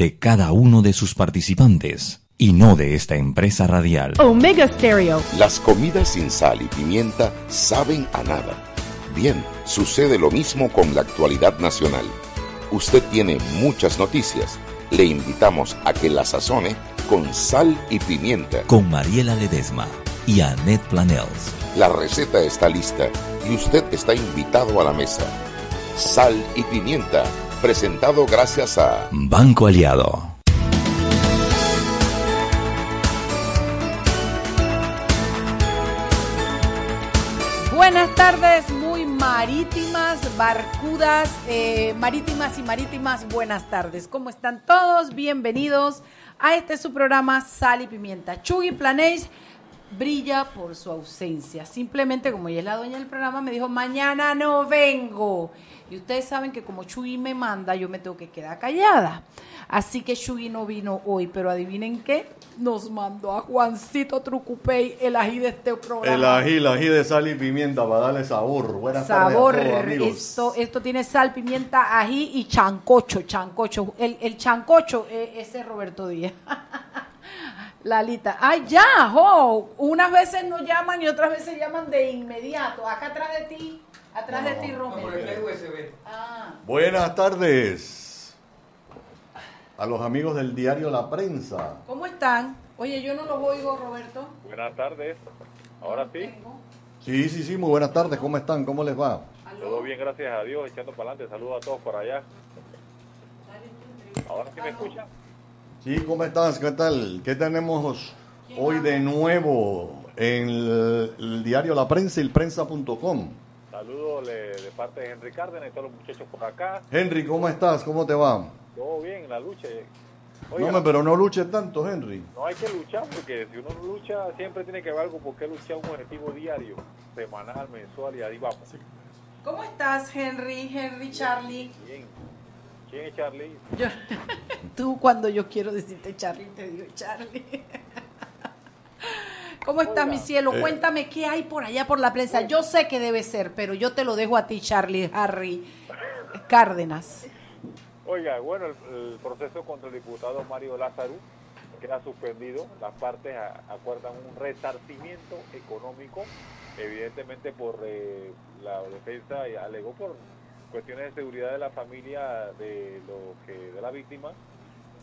de cada uno de sus participantes y no de esta empresa radial. Omega Stereo. Las comidas sin sal y pimienta saben a nada. Bien, sucede lo mismo con la actualidad nacional. Usted tiene muchas noticias. Le invitamos a que la sazone con sal y pimienta. Con Mariela Ledesma y Annette Planels. La receta está lista y usted está invitado a la mesa. Sal y pimienta, presentado gracias a Banco Aliado. Buenas tardes, muy marítimas, barcudas, eh, marítimas y marítimas, buenas tardes. ¿Cómo están todos? Bienvenidos a este su programa Sal y Pimienta. Chugui Planéis brilla por su ausencia. Simplemente, como ella es la dueña del programa, me dijo, mañana no vengo. Y ustedes saben que como Chugui me manda, yo me tengo que quedar callada. Así que Chugui no vino hoy, pero adivinen qué, nos mandó a Juancito Trucupey el ají de este programa. El ají, el ají de sal y pimienta para darle sabor. Buenas sabor. tardes a todos, amigos. Esto, esto tiene sal, pimienta, ají y chancocho, chancocho. El, el chancocho, eh, ese es Roberto Díaz. Lalita, ay ya, jo. unas veces nos llaman y otras veces llaman de inmediato. Acá atrás de ti, atrás de ti, Romero. Ah, Buenas tardes a los amigos del diario La Prensa. ¿Cómo están? Oye, yo no los oigo, Roberto. Buenas tardes. Ahora sí. Sí, sí, sí, muy buenas tardes. ¿Cómo están? ¿Cómo les va? ¿Aló? Todo bien, gracias a Dios, echando para adelante. Saludos a todos por allá. Ahora sí me escuchan. Sí, ¿cómo estás? ¿Qué tal? ¿Qué tenemos hoy de nuevo en el, el diario La Prensa y el prensa.com? Saludos le- de parte de Henry Cárdenas y todos los muchachos por acá. Henry, ¿cómo estás? ¿Cómo te va? Todo bien en la lucha. No, Oiga, hombre, pero no luches tanto, Henry. no hay que luchar porque si uno no lucha siempre tiene que haber algo por qué luchar un objetivo diario, semanal, mensual y ahí vamos. ¿Cómo estás, Henry, Henry, Charlie? Bien. ¿Quién es Charlie? Yo- tú cuando yo quiero decirte Charlie, te digo Charlie. ¿Cómo estás, mi cielo? Eh. Cuéntame qué hay por allá por la prensa. Yo sé que debe ser, pero yo te lo dejo a ti, Charlie, Harry, Cárdenas. Oiga, bueno, el, el proceso contra el diputado Mario Lázaro queda suspendido. Las partes acuerdan un resarcimiento económico, evidentemente por eh, la defensa y alegó por cuestiones de seguridad de la familia de lo que de la víctima.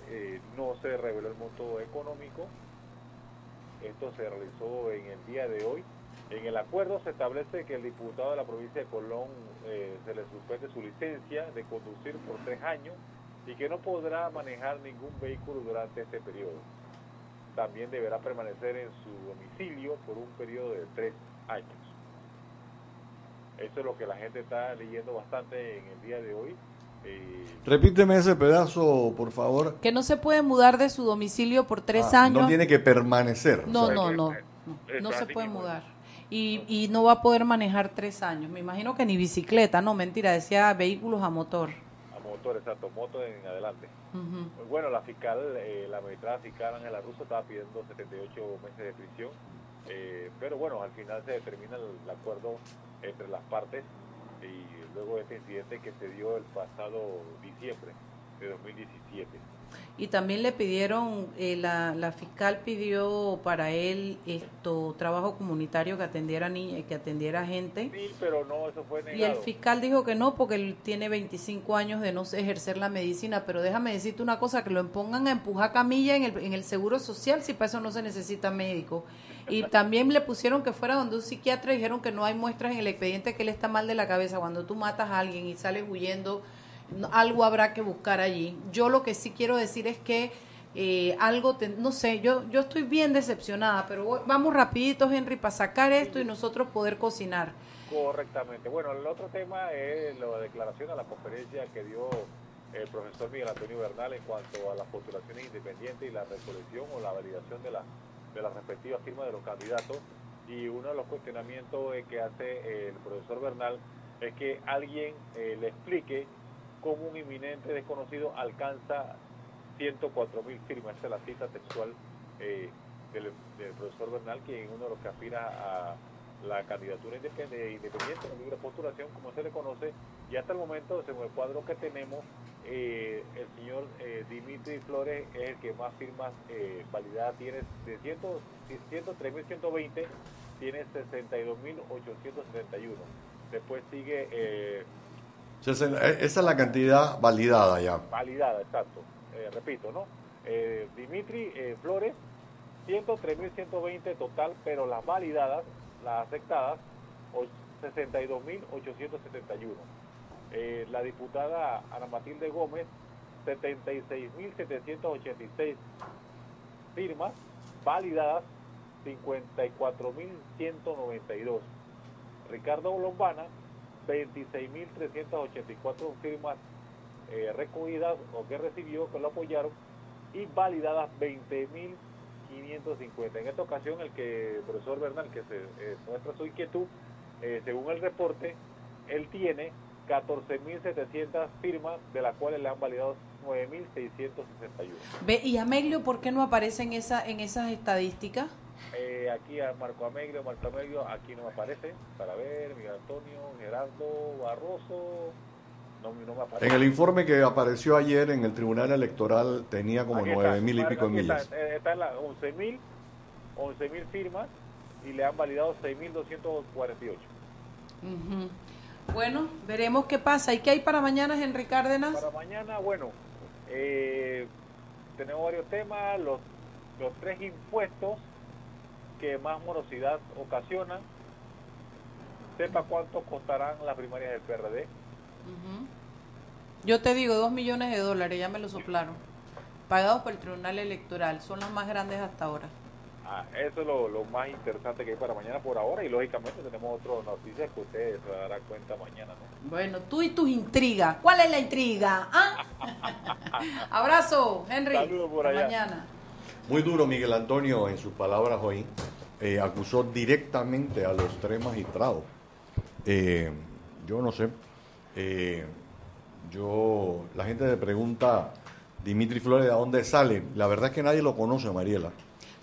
eh, no se reveló el monto económico. Esto se realizó en el día de hoy. En el acuerdo se establece que el diputado de la provincia de Colón eh, se le suspende su licencia de conducir por tres años y que no podrá manejar ningún vehículo durante este periodo. También deberá permanecer en su domicilio por un periodo de tres años. Eso es lo que la gente está leyendo bastante en el día de hoy. Repíteme ese pedazo, por favor. Que no se puede mudar de su domicilio por tres Ah, años. No tiene que permanecer. No, o sea, no, no, no, no se puede mudar. Y, y no va a poder manejar tres años. Me imagino que ni bicicleta, no, mentira, decía vehículos a motor. a motor, exacto, moto en adelante. Bueno, la fiscal, eh, la magistrada fiscal Ángela Russo estaba pidiendo 78 meses de prisión, eh, pero bueno, al final se determina el, el acuerdo entre las partes y luego de este incidente que se dio el pasado diciembre de 2017. Y también le pidieron, eh, la, la fiscal pidió para él esto trabajo comunitario que atendiera que atendiera gente. Sí, pero no, eso fue Y el fiscal dijo que no, porque él tiene 25 años de no ejercer la medicina, pero déjame decirte una cosa, que lo pongan a empujar camilla en el, en el seguro social, si para eso no se necesita médico. Y también le pusieron que fuera donde un psiquiatra dijeron que no hay muestras en el expediente que él está mal de la cabeza. Cuando tú matas a alguien y sales huyendo, algo habrá que buscar allí. Yo lo que sí quiero decir es que eh, algo, te- no sé, yo, yo estoy bien decepcionada, pero vamos rapidito, Henry, para sacar esto y nosotros poder cocinar. Correctamente. Bueno, el otro tema es la declaración a la conferencia que dio el profesor Miguel Antonio Bernal en cuanto a las postulaciones independientes y la recolección o la validación de, la, de las respectivas firmas de los candidatos. Y uno de los cuestionamientos que hace el profesor Bernal es que alguien eh, le explique cómo un inminente desconocido alcanza 104 mil firmas. Esa es la cita textual eh, del, del profesor Bernal, quien es uno de los que aspira a la candidatura independiente, la libre postulación, como se le conoce, y hasta el momento, según el cuadro que tenemos, eh, el señor eh, Dimitri Flores es el que más firmas eh, validadas tiene, de 103.120 tiene 62.871. Después sigue... Eh, esa es la cantidad validada ya. Validada, exacto. repito, ¿no? Dimitri Flores, 103.120 total, pero las validadas, las afectadas, 62.871. Eh, la diputada Ana Matilde Gómez, 76.786 firmas válidas, 54.192. Ricardo Lombana, 26.384 firmas eh, recogidas o que recibió, que lo apoyaron, y validadas 20.000 550. En esta ocasión, el que el profesor Bernal, que se eh, muestra su inquietud, eh, según el reporte, él tiene 14.700 firmas, de las cuales le han validado 9.661. Ve, ¿y Ameglio por qué no aparece en, esa, en esas estadísticas? Eh, aquí a Marco Ameglio, Marco Ameglio, aquí no aparece, para ver, Miguel Antonio, Gerardo, Barroso, no, me aparece. En el informe que apareció ayer en el Tribunal Electoral tenía como 9.000 y pico millas. Está, eh, está en las 11.000 11 firmas y le han validado 6.248. Uh bueno, veremos qué pasa. ¿Y qué hay para mañana, Henry Cárdenas? Para mañana, bueno, eh, tenemos varios temas, los, los tres impuestos que más morosidad ocasionan. Sepa cuánto costarán las primarias del PRD. Yo te digo, dos millones de dólares, ya me lo soplaron. Pagados por el Tribunal Electoral, son los más grandes hasta ahora. Ah, eso es lo, más interesante que hay para mañana por ahora y lógicamente tenemos otras noticias que ustedes se darán cuenta mañana. ¿no? Bueno, tú y tus intrigas. ¿Cuál es la intriga? ¿Ah? Abrazo, Henry. Saludos por allá. Mañana. Muy duro Miguel Antonio en sus palabras hoy. Eh, acusó directamente a los tres magistrados. Eh, yo no sé. Eh, yo, la gente le pregunta, Dimitri Flores, ¿de dónde sale? La verdad es que nadie lo conoce, Mariela.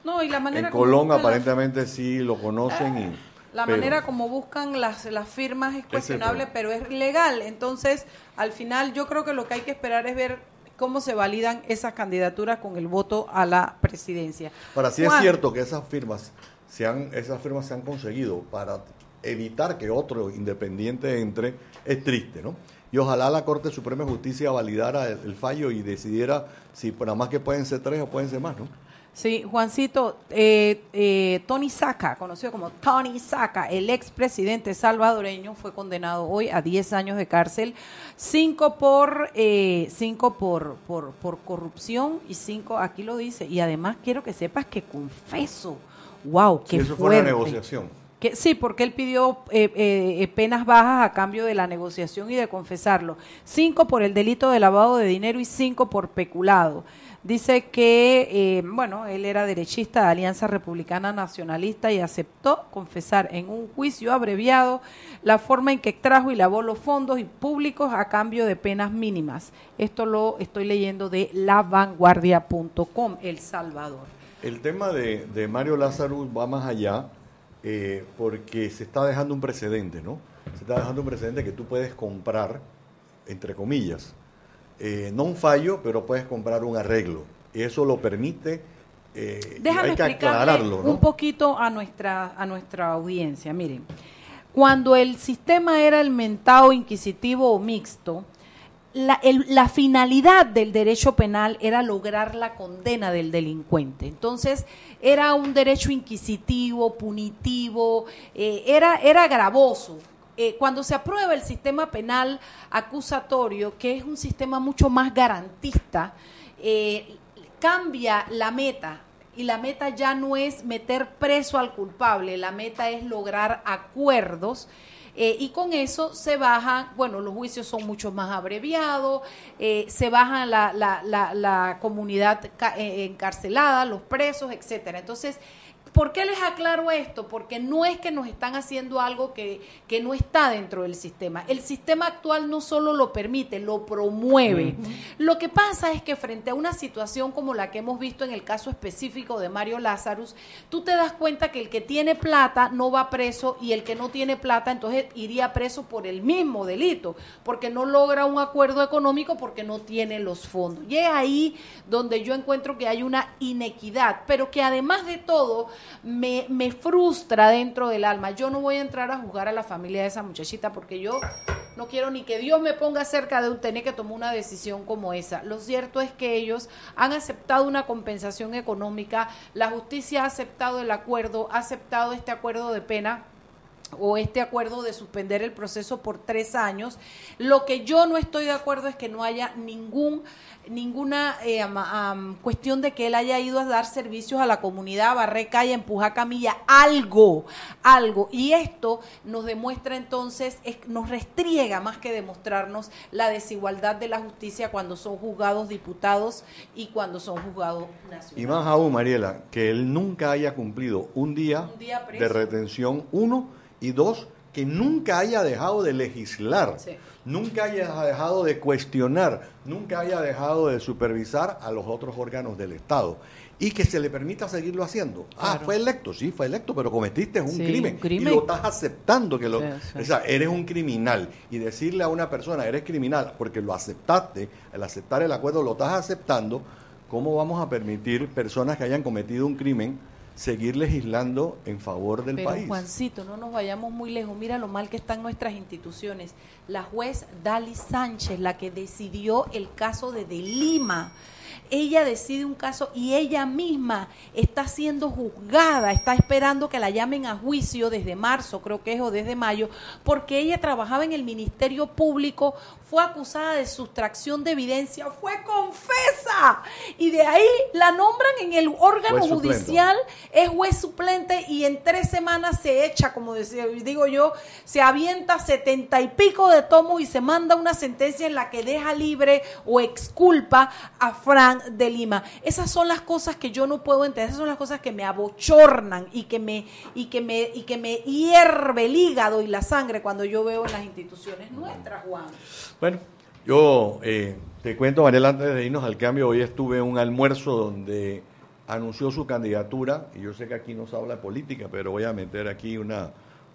No, y la manera en Colón aparentemente sí lo conocen y la manera como buscan las, las firmas es cuestionable, pero es legal. Entonces, al final yo creo que lo que hay que esperar es ver cómo se validan esas candidaturas con el voto a la presidencia. Para sí es cierto que esas firmas se han, esas firmas se han conseguido para evitar que otro independiente entre, es triste, ¿no? Y ojalá la Corte Suprema de Justicia validara el, el fallo y decidiera si nada más que pueden ser tres o pueden ser más, ¿no? Sí, Juancito, eh, eh, Tony Saca, conocido como Tony Saca, el expresidente salvadoreño, fue condenado hoy a 10 años de cárcel, 5 por, eh, cinco por, por, por corrupción y 5, aquí lo dice, y además quiero que sepas que confeso, wow, qué eso fue una negociación. Sí, porque él pidió eh, eh, penas bajas a cambio de la negociación y de confesarlo. Cinco por el delito de lavado de dinero y cinco por peculado. Dice que, eh, bueno, él era derechista de Alianza Republicana Nacionalista y aceptó confesar en un juicio abreviado la forma en que extrajo y lavó los fondos públicos a cambio de penas mínimas. Esto lo estoy leyendo de lavanguardia.com, El Salvador. El tema de, Mario Lázaro va más allá eh, porque se está dejando un precedente, ¿no? Se está dejando un precedente que tú puedes comprar, entre comillas, eh, no un fallo, pero puedes comprar un arreglo. Y eso lo permite. Eh, Déjame hay que aclararlo, un poquito a nuestra, a nuestra audiencia. Miren, cuando el sistema era el mentado inquisitivo o mixto, la, la, finalidad del derecho penal era lograr la condena del delincuente. Entonces, era un derecho inquisitivo, punitivo, eh, era, era gravoso. Eh, cuando se aprueba el sistema penal acusatorio, que es un sistema mucho más garantista, eh, cambia la meta. Y la meta ya no es meter preso al culpable, la meta es lograr acuerdos. Eh, y con eso se bajan, bueno, los juicios son mucho más abreviados, se baja la, la, la, la comunidad encarcelada, los presos, etcétera. Entonces, ¿Por qué les aclaro esto? Porque no es que nos están haciendo algo que, que no está dentro del sistema. El sistema actual no solo lo permite, lo promueve. Lo que pasa es que frente a una situación como la que hemos visto en el caso específico de Mario Lazarus, tú te das cuenta que el que tiene plata no va preso y el que no tiene plata entonces iría preso por el mismo delito, porque no logra un acuerdo económico porque no tiene los fondos. Y es ahí donde yo encuentro que hay una inequidad, pero que además de todo me, me frustra dentro del alma. Yo no voy a entrar a juzgar a la familia de esa muchachita porque yo no quiero ni que Dios me ponga cerca de un tener que tomar una decisión como esa. Lo cierto es que ellos han aceptado una compensación económica, la justicia ha aceptado el acuerdo, ha aceptado este acuerdo de pena o este acuerdo de suspender el proceso por tres años. Lo que yo no estoy de acuerdo es que no haya ningún ninguna eh, cuestión de que él haya ido a dar servicios a la comunidad, barrer calle, empujar camilla, algo, algo. Y esto nos demuestra entonces, nos restriega más que demostrarnos la desigualdad de la justicia cuando son juzgados diputados y cuando son juzgados nacionales. Y más aún, Mariela, que él nunca haya cumplido un día, de retención, uno, y dos, que nunca haya dejado de legislar. Nunca haya dejado de cuestionar, nunca haya dejado de supervisar a los otros órganos del Estado y que se le permita seguirlo haciendo. Ah, fue electo, sí, fue electo, pero cometiste un, crimen, y lo estás aceptando que lo, o sea, eres un criminal y decirle a una persona eres criminal porque lo aceptaste, al aceptar el acuerdo lo estás aceptando, ¿cómo vamos a permitir personas que hayan cometido un crimen seguir legislando en favor del Pero, país. Juancito, no nos vayamos muy lejos. Mira lo mal que están nuestras instituciones. La juez Dali Sánchez, la que decidió el caso de De Lima, ella decide un caso y ella misma está siendo juzgada, está esperando que la llamen a juicio desde marzo, creo que es, o desde mayo, porque ella trabajaba en el Ministerio Público, fue acusada de sustracción de evidencia, fue confesa y de ahí la nombran en el órgano judicial, es juez suplente y en tres semanas se echa, como digo yo, se avienta setenta y pico de tomos y se manda una sentencia en la que deja libre o exculpa a De Lima. Esas son las cosas que yo no puedo entender, esas son las cosas que me abochornan y que me, y que me, y que me hierve el hígado y la sangre cuando yo veo en las instituciones nuestras, Juan. Bueno, yo eh, te cuento, Mariela, antes de irnos al cambio, hoy estuve en un almuerzo donde anunció su candidatura, y yo sé que aquí no se habla de política, pero voy a meter aquí una,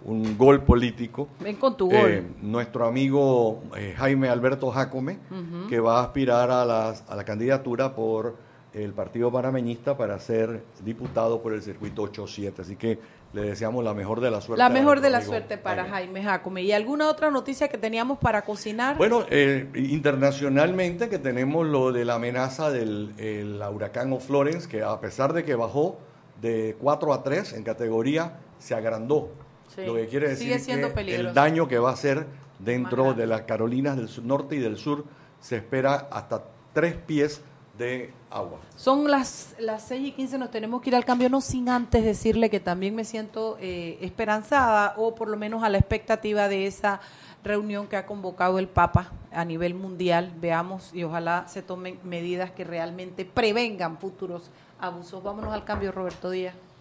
un gol político. Ven con tu gol. Eh, nuestro amigo eh, Jaime Alberto Jacome, que va a aspirar a, a la candidatura por el Partido Panameñista para ser diputado por el circuito 8-7. Así que le deseamos la mejor de la suerte. La mejor de la suerte para Jaime Jacome. ¿Y alguna otra noticia que teníamos para cocinar? Bueno, eh, internacionalmente que tenemos lo de la amenaza del el huracán Florence, que a pesar de que bajó de 4 a 3 en categoría, se agrandó. Lo que quiere decir que el daño que va a hacer dentro de las Carolinas del norte y del sur se espera hasta tres pies de agua. Son las, las 6 y 15, nos tenemos que ir al cambio, no sin antes decirle que también me siento eh, esperanzada o por lo menos a la expectativa de esa reunión que ha convocado el Papa a nivel mundial. Veamos y ojalá se tomen medidas que realmente prevengan futuros abusos. Vámonos al cambio, Roberto Díaz.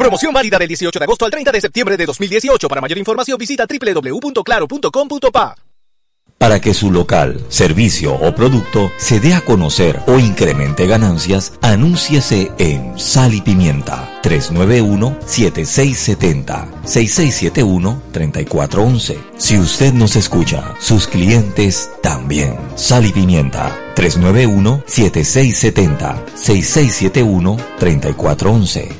Promoción válida del 18 de agosto al 30 de septiembre de 2018. Para mayor información visita www.claro.com.pa. Para que su local, servicio o producto se dé a conocer o incremente ganancias, anúnciese en Sal y Pimienta 391-7670-6671-3411. Si usted nos escucha, sus clientes también. Sal y Pimienta 391-7670-6671-3411.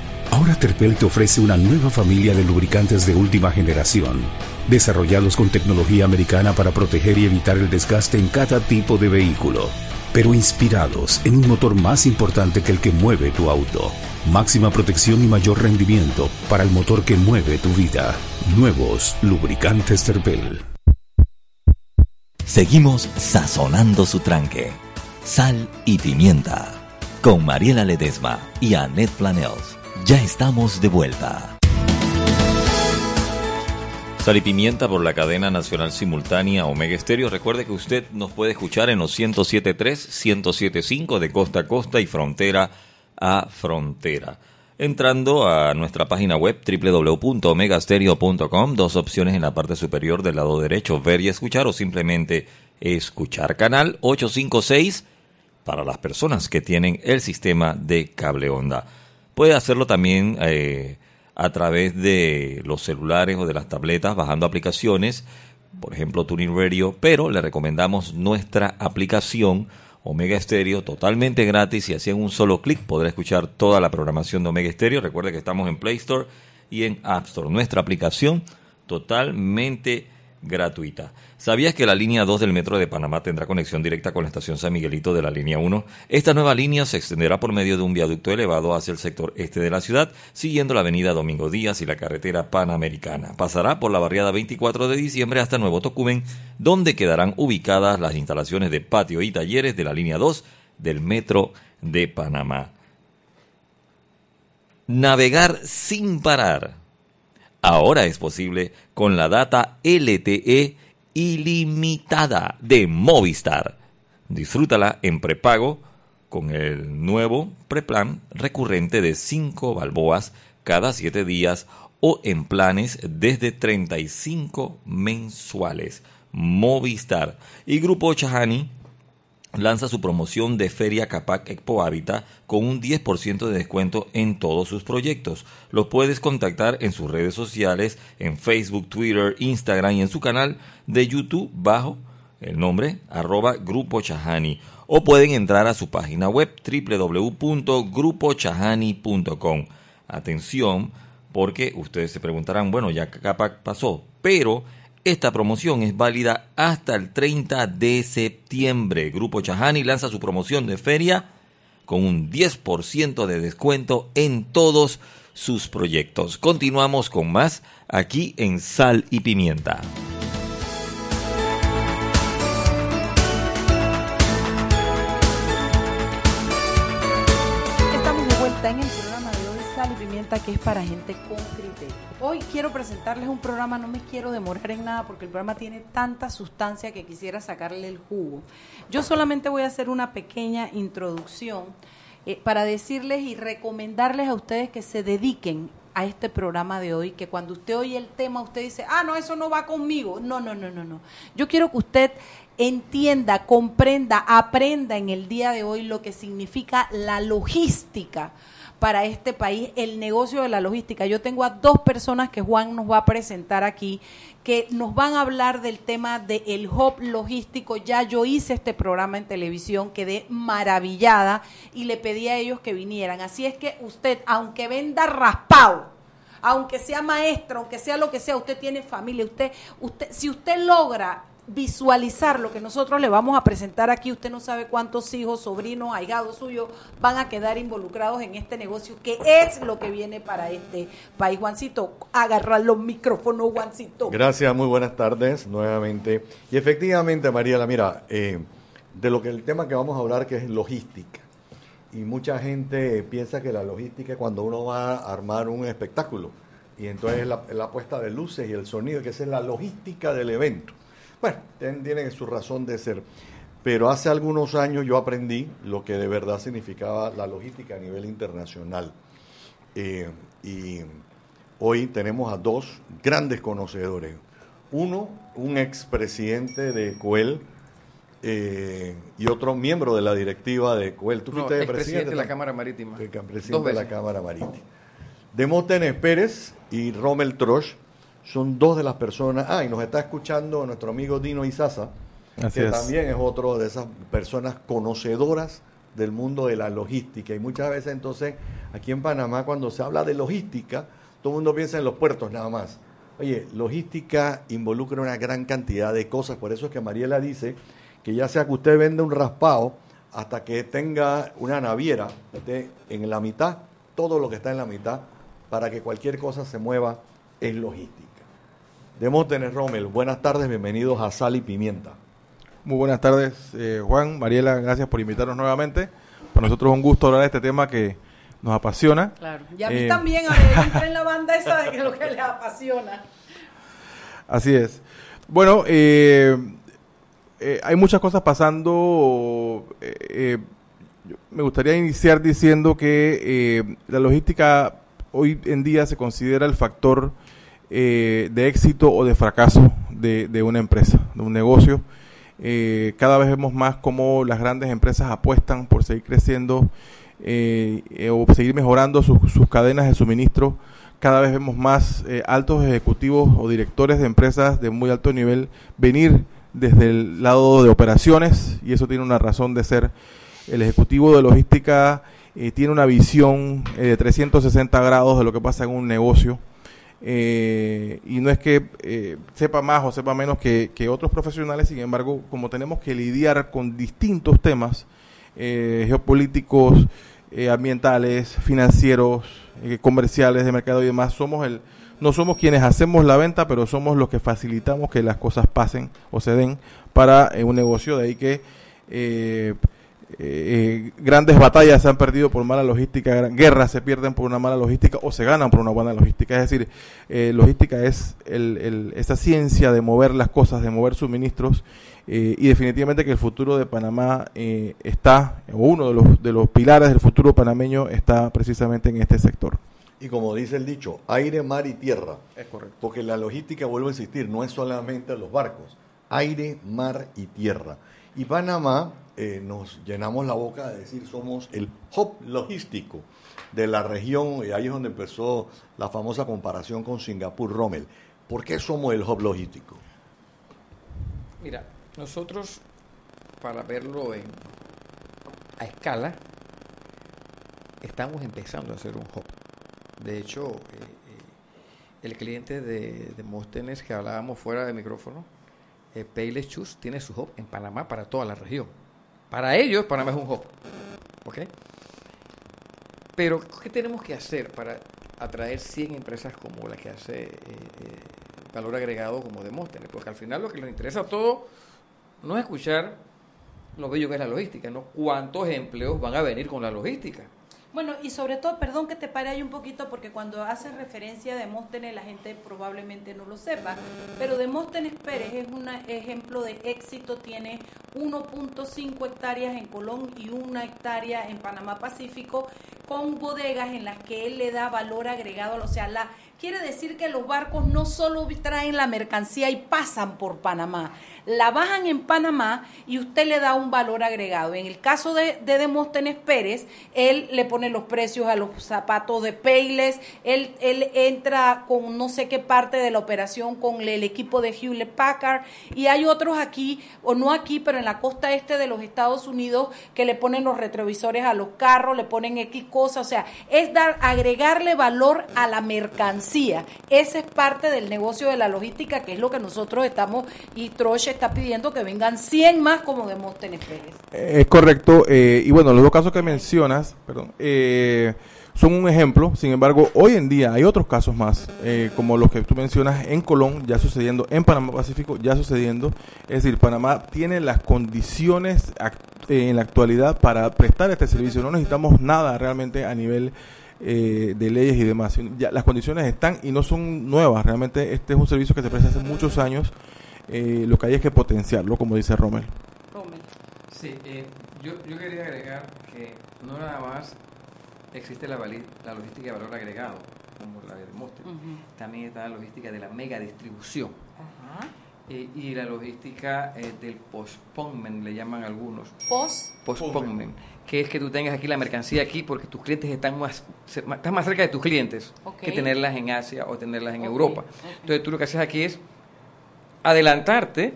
Ahora Terpel te ofrece una nueva familia de lubricantes de última generación, desarrollados con tecnología americana para proteger y evitar el desgaste en cada tipo de vehículo, pero inspirados en un motor más importante que el que mueve tu auto. Máxima protección y mayor rendimiento para el motor que mueve tu vida. Nuevos lubricantes Terpel. Seguimos sazonando su tranque. Sal y pimienta. Con Mariela Ledesma y Annette Planels. Ya estamos de vuelta. Sal y Pimienta por la cadena nacional simultánea Omega Estéreo. Recuerde que usted nos puede escuchar en los 107.3, 107.5 de costa a costa y frontera a frontera. Entrando a nuestra página web www.omegastereo.com, dos opciones en la parte superior del lado derecho, ver y escuchar o simplemente escuchar. Canal 856 para las personas que tienen el sistema de cable onda. Puede hacerlo también eh, a través de los celulares o de las tabletas bajando aplicaciones, por ejemplo Tuning Radio, pero le recomendamos nuestra aplicación Omega Stereo totalmente gratis y así en un solo clic podrá escuchar toda la programación de Omega Stereo. Recuerde que estamos en Play Store y en App Store. Nuestra aplicación totalmente gratuita. ¿Sabías que la línea 2 del Metro de Panamá tendrá conexión directa con la estación San Miguelito de la línea 1? Esta nueva línea se extenderá por medio de un viaducto elevado hacia el sector este de la ciudad, siguiendo la avenida Domingo Díaz y la carretera Panamericana. Pasará por la barriada 24 de diciembre hasta Nuevo Tocumen, donde quedarán ubicadas las instalaciones de patio y talleres de la línea 2 del Metro de Panamá. Navegar sin parar. Ahora es posible con la data LTE ilimitada de Movistar. Disfrútala en prepago con el nuevo preplan recurrente de 5 balboas cada 7 días o en planes desde 35 mensuales. Movistar y Grupo Chahani lanza su promoción de Feria Capac Expo Habitat con un 10% de descuento en todos sus proyectos. Lo puedes contactar en sus redes sociales, en Facebook, Twitter, Instagram y en su canal de YouTube bajo el nombre arroba Grupo Chahani o pueden entrar a su página web www.grupochahani.com. Atención, porque ustedes se preguntarán, bueno, ya Capac pasó, pero esta promoción es válida hasta el 30 de septiembre. Grupo Chahani lanza su promoción de feria con un 10% de descuento en todos sus proyectos. Continuamos con más aquí en Sal y Pimienta. Estamos de vuelta en el programa de hoy Sal y Pimienta que es para gente con criterio. Hoy quiero presentarles un programa, no me quiero demorar en nada porque el programa tiene tanta sustancia que quisiera sacarle el jugo. Yo solamente voy a hacer una pequeña introducción eh, para decirles y recomendarles a ustedes que se dediquen a este programa de hoy, que cuando usted oye el tema, usted dice, ah, no, eso no va conmigo. No, no, no, no, no. Yo quiero que usted entienda, comprenda, aprenda en el día de hoy lo que significa la logística para este país el negocio de la logística. Yo tengo a dos personas que Juan nos va a presentar aquí que nos van a hablar del tema del el hub logístico. Ya yo hice este programa en televisión, quedé maravillada y le pedí a ellos que vinieran. Así es que usted, aunque venda raspado, aunque sea maestro, aunque sea lo que sea, usted tiene familia, usted, usted, si usted logra visualizar lo que nosotros le vamos a presentar aquí, usted no sabe cuántos hijos, sobrinos, ahijados suyos van a quedar involucrados en este negocio, que es lo que viene para este país. Juancito, agarrar los micrófonos, Juancito. Gracias, muy buenas tardes nuevamente. Y efectivamente, Mariela, mira, eh, de lo que el tema que vamos a hablar que es logística. Y mucha gente piensa que la logística es cuando uno va a armar un espectáculo. Y entonces la, la puesta de luces y el sonido, que es la logística del evento. Bueno, tienen su razón de ser. Pero hace algunos años yo aprendí lo que de verdad significaba la logística a nivel internacional. Eh, y hoy tenemos a dos grandes conocedores. Uno, un expresidente de Coel eh, y otro miembro de la directiva de Coel. ¿Tú fuiste presidente de la Cámara Marítima. Presidente de la Cámara Marítima. Demóstenes Pérez y Rommel Trosch son dos de las personas. Ah, y nos está escuchando nuestro amigo Dino Izaza, que también es otro de esas personas conocedoras del mundo de la logística. Y muchas veces entonces aquí en Panamá cuando se habla de logística, todo el mundo piensa en los puertos nada más. Oye, logística involucra una gran cantidad de cosas, por eso es que Mariela dice que ya sea que usted vende un raspado hasta que tenga una naviera esté en la mitad, todo lo que está en la mitad, para que cualquier cosa se mueva es logística. Demóstenes Rommel, buenas tardes, bienvenidos a Sal y Pimienta. Muy buenas tardes, eh, Juan, Mariela, gracias por invitarnos nuevamente. Para nosotros es un gusto hablar de este tema que nos apasiona. Claro, y a mí eh, también, a ver, en la banda esa de lo que les apasiona. Así es. Bueno, eh, hay muchas cosas pasando. me gustaría iniciar diciendo que la logística hoy en día se considera el factor eh, de éxito o de fracaso de, una empresa, de un negocio. Eh, cada vez vemos más cómo las grandes empresas apuestan por seguir creciendo eh, o seguir mejorando sus, cadenas de suministro. Cada vez vemos más altos ejecutivos o directores de empresas de muy alto nivel venir desde el lado de operaciones y eso tiene una razón de ser. El ejecutivo de logística tiene una visión de 360 grados de lo que pasa en un negocio eh, y no es que eh, sepa más o sepa menos que, otros profesionales, sin embargo, como tenemos que lidiar con distintos temas eh, geopolíticos, ambientales, financieros, comerciales, de mercado y demás, somos el, no somos quienes hacemos la venta, pero somos los que facilitamos que las cosas pasen o se den para un negocio. De ahí que eh, grandes batallas se han perdido por mala logística, guerras se pierden por una mala logística o se ganan por una buena logística. Es decir, eh, logística es el, esa ciencia de mover las cosas, de mover suministros eh, y definitivamente que el futuro de Panamá eh, está, o uno de los, de los pilares del futuro panameño está precisamente en este sector. Y como dice el dicho, aire, mar y tierra. Es correcto. Porque la logística, vuelvo a insistir, no es solamente los barcos, aire, mar y tierra. Y Panamá eh, nos llenamos la boca de decir somos el hub logístico de la región, y ahí es donde empezó la famosa comparación con Singapur, Rommel. ¿Por qué somos el hub logístico? Mira, nosotros, para verlo en, a escala, estamos empezando a hacer un hub. De hecho, eh, eh, el cliente de, de que hablábamos fuera de micrófono, eh, Chus, tiene su hub en Panamá para toda la región. Para ellos, Panamá es un hub. ¿Ok? Pero, ¿qué tenemos que hacer para atraer 100 empresas como la que hace eh, eh, valor agregado como Demóstenes? Porque al final lo que les interesa a todos no es escuchar lo bello que es la logística, ¿no? ¿Cuántos empleos van a venir con la logística? Bueno, y sobre todo, perdón que te pare ahí un poquito, porque cuando haces referencia a Demóstenes, la gente probablemente no lo sepa, pero Demóstenes Pérez es un ejemplo de éxito, tiene 1.5 hectáreas en Colón y una hectárea en Panamá Pacífico, con bodegas en las que él le da valor agregado, o sea, la, quiere decir que los barcos no solo traen la mercancía y pasan por Panamá, la bajan en Panamá y usted le da un valor agregado. En el caso de, de Demóstenes Pérez, él le pone los precios a los zapatos de Payless, él, él entra con no sé qué parte de la operación con el equipo de Hewlett Packard y hay otros aquí, o no aquí, pero en la costa este de los Estados Unidos que le ponen los retrovisores a los carros, le ponen X cosas, o sea, es dar, agregarle valor a la mercancía. Esa es parte del negocio de la logística, que es lo que nosotros estamos, y Troche está pidiendo que vengan 100 más como Demóstenes Pérez. Es correcto. eh, y bueno, los dos casos que mencionas, perdón, eh, son un ejemplo. Sin embargo, hoy en día hay otros casos más, eh, como los que tú mencionas en Colón, ya sucediendo, en Panamá Pacífico, ya sucediendo. Es decir, Panamá tiene las condiciones eh, en la actualidad para prestar este servicio. No necesitamos nada realmente a nivel eh, de leyes y demás. Ya las condiciones están y no son nuevas. Realmente este es un servicio que se presta hace muchos años. Eh, lo que hay es que potenciarlo, como dice Rommel. Sí, eh, yo, yo quería agregar que no nada más existe la, la logística de valor agregado, como la de Demóstenes, también está la logística de la mega distribución. Eh, y la logística eh, del postponement, le llaman algunos. Post. Postponement, que es que tú tengas aquí la mercancía aquí porque tus clientes están más, estás más cerca de tus clientes Ok. que tenerlas en Asia o tenerlas en Ok, Europa. Entonces tú lo que haces aquí es adelantarte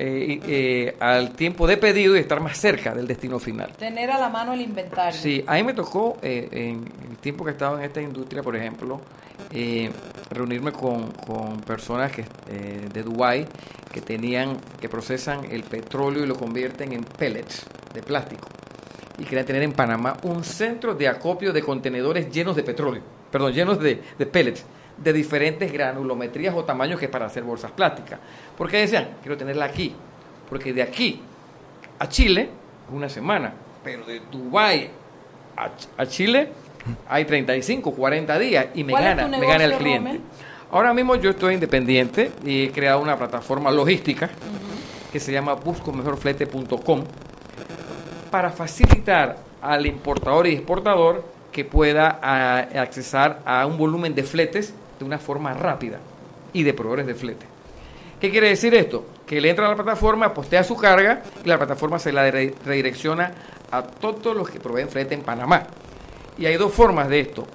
eh, eh, al tiempo de pedido y estar más cerca del destino final. Tener a la mano el inventario. Sí, a mí me tocó, eh, en el tiempo que estaba en esta industria, por ejemplo, eh, reunirme con, con personas que, eh, de Dubái que tenían, que procesan el petróleo y lo convierten en pellets de plástico. Y querían tener en Panamá un centro de acopio de contenedores llenos de petróleo, perdón, llenos de, de pellets de diferentes granulometrías o tamaños que para hacer bolsas plásticas. ¿Por qué decían? Quiero tenerla aquí. Porque de aquí a Chile es una semana, pero de Dubái a, Ch- a Chile hay 35, 40 días y me ¿Cuál es gana, me gana el cliente. Rommel? Ahora mismo yo estoy independiente y he creado una plataforma logística que se llama buscomejorflete.com para facilitar al importador y exportador que pueda a- accesar a un volumen de fletes de una forma rápida y de proveedores de flete. ¿Qué quiere decir esto? Que le entra a la plataforma, postea su carga y la plataforma se la re- redirecciona a todos los que proveen flete en Panamá. Y hay dos formas de esto.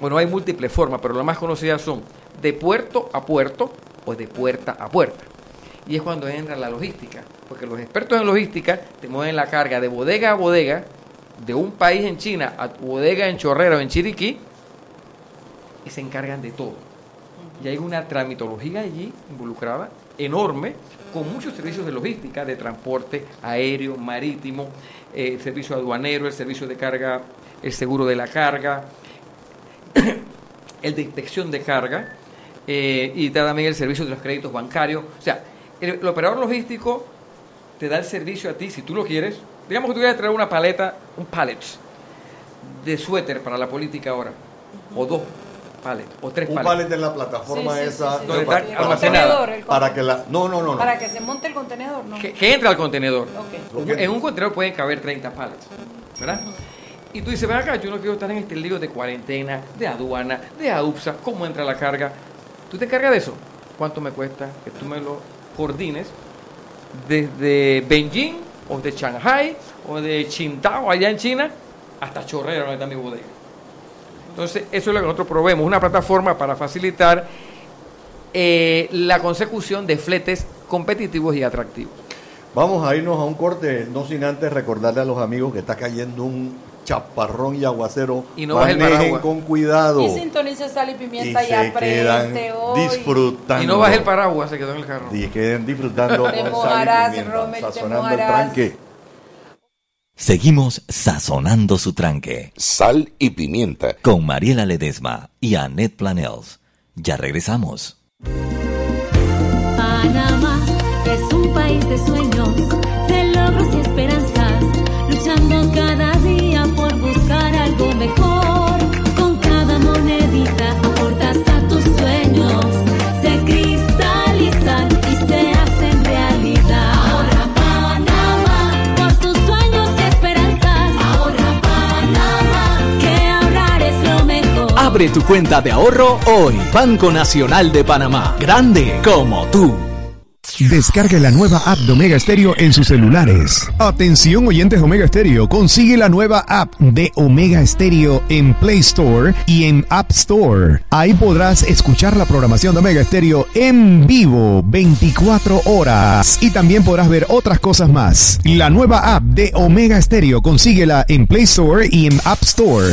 Bueno, hay múltiples formas, pero las más conocidas son de puerto a puerto o de puerta a puerta. Y es cuando entra la logística, porque los expertos en logística te mueven la carga de bodega a bodega, de un país en China a bodega en Chorrera o en Chiriquí, y se encargan de todo. Y hay una tramitología allí involucrada enorme, con muchos servicios de logística, de transporte aéreo, marítimo, eh, el servicio aduanero, el servicio de carga, el seguro de la carga, el de inspección de carga, eh, y también el servicio de los créditos bancarios. O sea, el, el operador logístico te da el servicio a ti si tú lo quieres. Digamos que tú quieres traer una paleta, un pallet de suéter para la política ahora, o dos pallets, o tres Un pallet de la plataforma Sí, sí, esa. sí, sí, Donde para- contenedor, Para que la. No, no, no. no. Para que se monte el contenedor, ¿no? que, que entra al contenedor. En un contenedor pueden caber 30 pallets, ¿verdad? Y tú dices, ven acá, yo no quiero estar en este lío de cuarentena, de aduana, de AUPSA, cómo entra la carga. ¿Tú te encargas de eso? ¿Cuánto me cuesta que tú me lo coordines desde Beijing o de Shanghai o de Qingdao allá en China hasta Chorrera donde está mi bodega? Entonces, eso es lo que nosotros proveemos, una plataforma para facilitar eh, la consecución de fletes competitivos y atractivos. Vamos a irnos a un corte, no sin antes recordarle a los amigos que está cayendo un chaparrón y aguacero. Y no baje el con cuidado. Y sintonice sal y Y pimienta y, se quedan aprende hoy. disfrutando. Y no baje el paraguas, se quedó en el carro. Y queden disfrutando con sal y pimienta, sazonando el mojarás. tranque. Seguimos sazonando su tranque. Sal y pimienta. Con Mariela Ledesma y Annette Planels. Ya regresamos. Panamá es un país de sueños, de logros y esperanzas, luchando cada día Abre tu cuenta de ahorro hoy. Banco Nacional de Panamá. Grande como tú. Descargue la nueva app de Omega Stereo en sus celulares. Atención oyentes Omega Stereo, consigue la nueva app de Omega Stereo en Play Store y en App Store. Ahí podrás escuchar la programación de Omega Stereo en vivo 24 horas y también podrás ver otras cosas más. La nueva app de Omega Stereo, consíguela en Play Store y en App Store.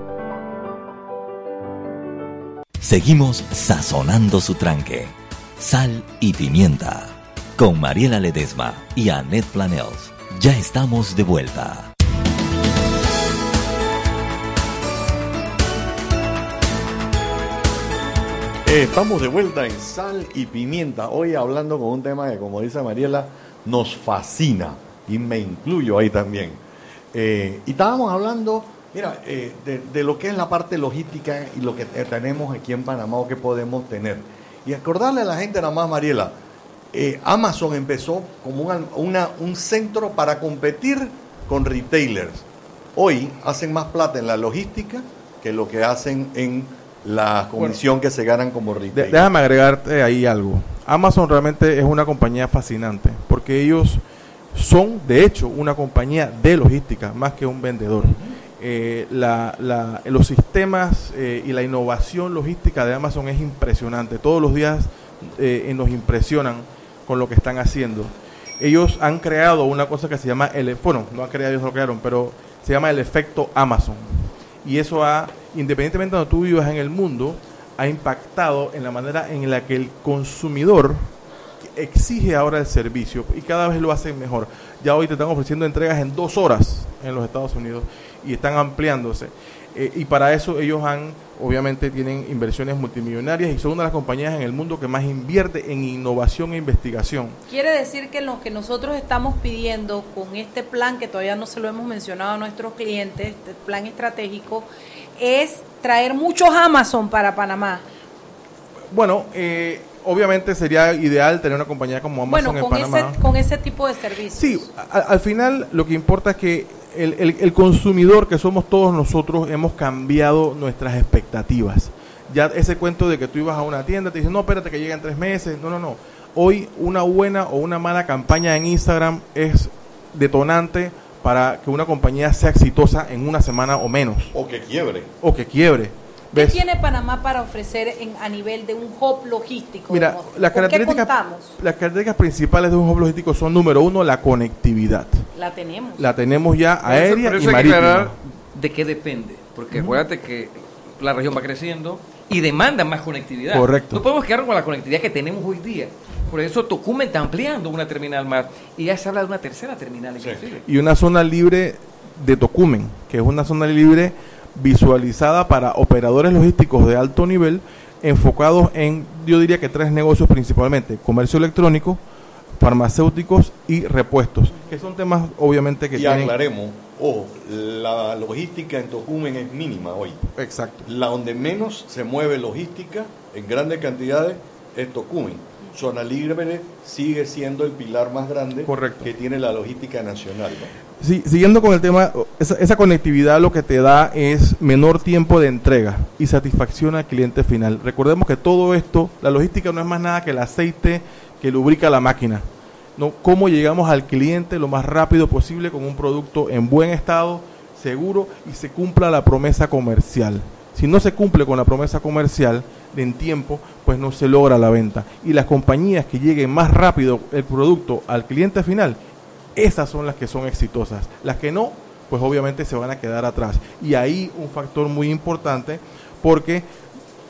Seguimos sazonando su tranque. Sal y pimienta. Con Mariela Ledesma y Annette Planels. Ya estamos de vuelta. Eh, estamos de vuelta en Sal y Pimienta. Hoy hablando con un tema que, como dice Mariela, nos fascina. Y me incluyo ahí también. Eh, y estábamos hablando, mira, eh, de, de lo que es la parte logística y lo que tenemos aquí en Panamá o que podemos tener. Y acordarle a la gente nada más, Mariela, eh, Amazon empezó como una, una- un centro para competir con retailers. Hoy hacen más plata en la logística que lo que hacen en la comisión que se ganan como retailers. déjame agregarte ahí algo. Amazon realmente es una compañía fascinante porque ellos son, de hecho, una compañía de logística más que un vendedor. Eh, la- la- los sistemas eh, y la innovación logística de Amazon es impresionante. Todos los días eh, nos impresionan con lo que están haciendo. Ellos han creado una cosa que se llama, el, bueno, no han creado, ellos lo crearon, pero se llama el efecto Amazon. Y eso ha, independientemente de donde tú vivas en el mundo, ha impactado en la manera en la que el consumidor exige ahora el servicio y cada vez lo hacen mejor. Ya hoy te están ofreciendo entregas en dos horas en los Estados Unidos y están ampliándose. Eh, y para eso ellos han, obviamente, tienen inversiones multimillonarias y son una de las compañías en el mundo que más invierte en innovación e investigación. Quiere decir que lo que nosotros estamos pidiendo con este plan, que todavía no se lo hemos mencionado a nuestros clientes, este plan estratégico, es traer muchos Amazon para Panamá. Bueno, eh, obviamente sería ideal tener una compañía como Amazon bueno, en con Panamá. ese, con ese tipo de servicios. Sí, al final lo que importa es que el, el- el consumidor que somos todos nosotros hemos cambiado nuestras expectativas. Ya ese cuento de que tú ibas a una tienda te dicen, no, espérate que llega en tres meses. No, no, no. Hoy una buena o una mala campaña en Instagram es detonante para que una compañía sea exitosa en una semana o menos. O que quiebre. O que quiebre. ¿Qué ¿Ves? tiene Panamá para ofrecer en, a nivel de un hub logístico? Mira, las ¿Con qué características, contamos? las características principales de un hub logístico son, número uno, la conectividad. La tenemos. La tenemos ya Por eso- aérea por eso y hay que marítima. aclarar de qué depende. Porque acuérdate que la región va creciendo y demanda más conectividad. Correcto. No podemos quedarnos con la conectividad que tenemos hoy día. Por eso Tocumen está ampliando una terminal más. Y ya se habla de una tercera terminal inclusive. y una zona libre de Tocumen, que es una zona libre visualizada para operadores logísticos de alto nivel, enfocados en, yo diría que tres negocios principalmente, comercio electrónico, farmacéuticos y repuestos, que son temas obviamente que y tienen... aclaremos, ojo, la logística en Tocumen es mínima hoy. Exacto. La donde menos se mueve logística en grandes cantidades es Tocumen. Zona libre sigue siendo el pilar más grande que tiene la logística nacional. ¿no? Sí, siguiendo con el tema, esa, esa conectividad lo que te da es menor tiempo de entrega y satisfacción al cliente final. Recordemos que todo esto, la logística no es más nada que el aceite que lubrica la máquina. ¿no? Cómo llegamos al cliente lo más rápido posible con un producto en buen estado, seguro y se cumpla la promesa comercial. Si no se cumple con la promesa comercial en tiempo, pues no se logra la venta. Y las compañías que lleguen más rápido el producto al cliente final, esas son las que son exitosas. Las que no, pues obviamente se van a quedar atrás. Y ahí un factor muy importante porque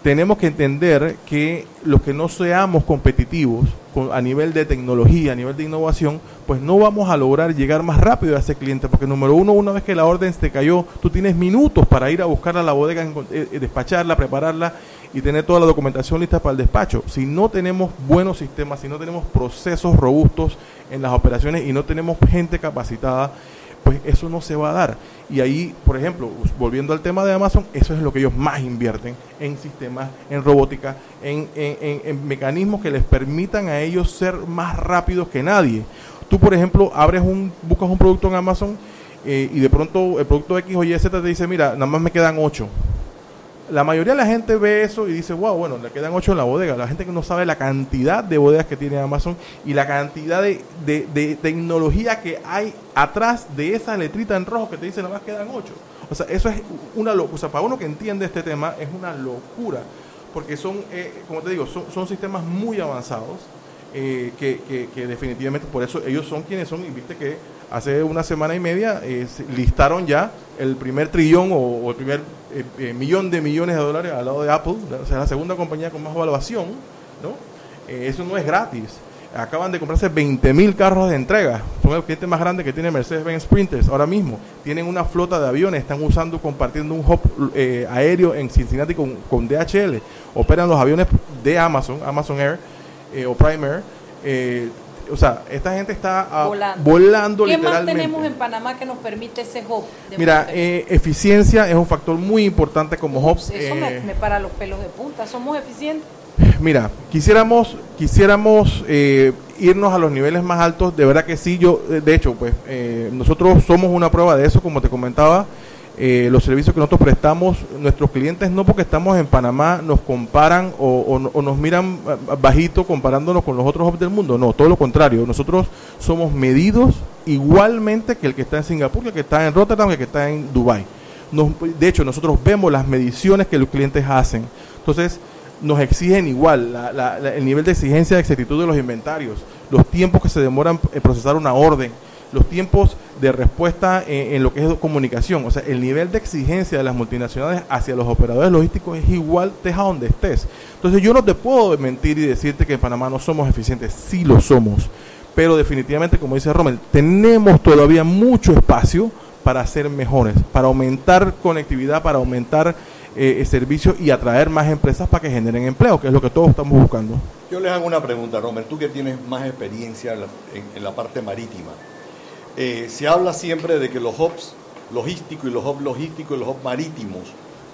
tenemos que entender que los que no seamos competitivos a nivel de tecnología, a nivel de innovación, pues no vamos a lograr llegar más rápido a ese cliente, porque número uno, una vez que la orden te cayó, tú tienes minutos para ir a buscarla a la bodega, eh, eh, despacharla, prepararla y tener toda la documentación lista para el despacho. Si no tenemos buenos sistemas, si no tenemos procesos robustos en las operaciones y no tenemos gente capacitada, pues eso no se va a dar. Y ahí, por ejemplo, volviendo al tema de Amazon, eso es lo que ellos más invierten en sistemas, en robótica, en, en- en- en mecanismos que les permitan a ellos ser más rápidos que nadie. Tú, por ejemplo, abres un, buscas un producto en Amazon eh, y de pronto el producto X o Y, Z te dice, mira, nada más me quedan 8 la mayoría de la gente ve eso y dice, wow, bueno, le quedan ocho en la bodega. La gente que no sabe la cantidad de bodegas que tiene Amazon y la cantidad de, de- tecnología que hay atrás de esa letrita en rojo que te dice nada más quedan ocho. O sea, eso es una locura. O sea, para uno que entiende este tema es una locura. Porque son, eh, como te digo, son, son sistemas muy avanzados eh, que, definitivamente por eso ellos son quienes son. Y viste que hace una semana y media eh, listaron ya el primer trillón o, el primer eh, millón de millones de dólares al lado de Apple, o sea, la segunda compañía con más evaluación, ¿no? Eso no es gratis. Acaban de comprarse 20 mil carros de entrega. Son el cliente más grande que tiene Mercedes-Benz Sprinters ahora mismo. Tienen una flota de aviones, están usando, compartiendo un hub aéreo en Cincinnati con, con DHL. Operan los aviones de Amazon, Amazon Air eh, o Prime Air. Eh, o sea, esta gente está ah, Volando. volando ¿Qué más literalmente. tenemos en Panamá que nos permite ese hub? de Mira, eh, eficiencia es un factor muy importante como hub. Eso me, Eh, me para los pelos de punta. ¿Somos eficientes? Mira, quisiéramos, quisiéramos eh, irnos a los niveles más altos, de verdad que sí, yo, eh, de hecho, pues eh, nosotros somos una prueba de eso, como te comentaba, eh, los servicios que nosotros prestamos, nuestros clientes no porque estamos en Panamá nos comparan o, o no- o nos miran bajito comparándonos con los otros hubs del mundo, no, todo lo contrario, nosotros somos medidos igualmente que el que está en Singapur, que el que está en Rotterdam, que está en Dubai. Nos- de hecho, nosotros vemos las mediciones que los clientes hacen. Entonces, nos exigen igual la- la- la- el nivel de exigencia de exactitud de los inventarios, los tiempos que se demoran en procesar una orden, los tiempos de respuesta en, lo que es comunicación. O sea, el nivel de exigencia de las multinacionales hacia los operadores logísticos es igual, estés a donde estés. Entonces, yo no te puedo mentir y decirte que en Panamá no somos eficientes, sí lo somos. Pero definitivamente, como dice Rommel, tenemos todavía mucho espacio para ser mejores, para aumentar conectividad, para aumentar eh, servicios y atraer más empresas para que generen empleo, que es lo que todos estamos buscando. Yo les hago una pregunta, Romer, tú que tienes más experiencia en la parte marítima. Eh, se habla siempre de que los hubs logísticos y los hubs logísticos y los hubs marítimos,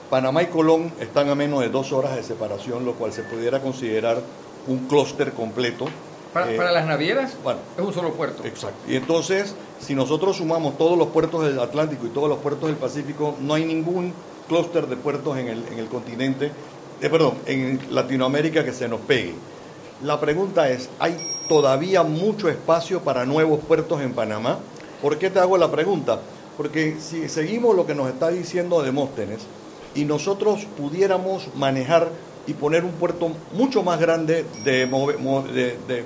Panamá y Colón están a menos de dos horas de separación, lo cual se pudiera considerar un clúster completo. Para, Eh, para las navieras bueno, es un solo puerto. Exacto. Y entonces, si nosotros sumamos todos los puertos del Atlántico y todos los puertos del Pacífico, no hay ningún clúster de puertos en el, en el continente, eh, perdón, en Latinoamérica que se nos pegue. La pregunta es, ¿hay todavía mucho espacio para nuevos puertos en Panamá? ¿Por qué te hago la pregunta? Porque si seguimos lo que nos está diciendo Demóstenes y nosotros pudiéramos manejar y poner un puerto mucho más grande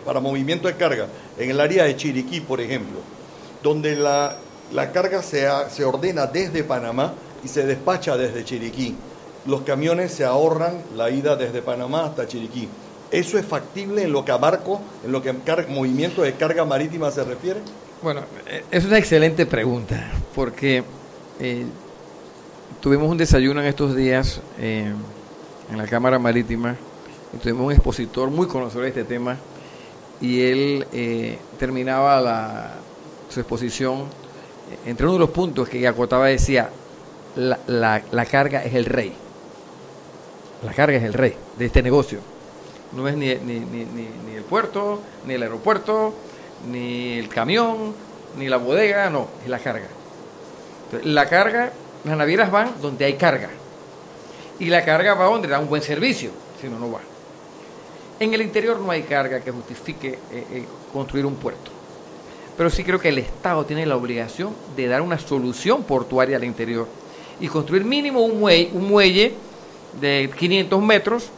para movimiento de carga en el área de Chiriquí, por ejemplo, donde la, carga se, se ordena desde Panamá y se despacha desde Chiriquí. Los camiones se ahorran la ida desde Panamá hasta Chiriquí. ¿Eso es factible en lo que a barco, en lo que a movimiento de carga marítima se refiere? Bueno, eh, es una excelente pregunta, porque eh, tuvimos un desayuno en estos días eh, en la Cámara Marítima, y tuvimos un expositor muy conocedor de este tema, y él terminaba su exposición, entre uno de los puntos que acotaba decía, la, la- la carga es el rey. La carga es el rey de este negocio. No es ni, ni, ni, ni, el puerto, ni el aeropuerto, ni el camión, ni la bodega, no, es la carga. La carga, las navieras van donde hay carga. Y la carga va donde da un buen servicio, si no, no va. En el interior no hay carga que justifique eh, eh, construir un puerto. Pero sí creo que el Estado tiene la obligación de dar una solución portuaria al interior y construir mínimo un un muelle de 500 metros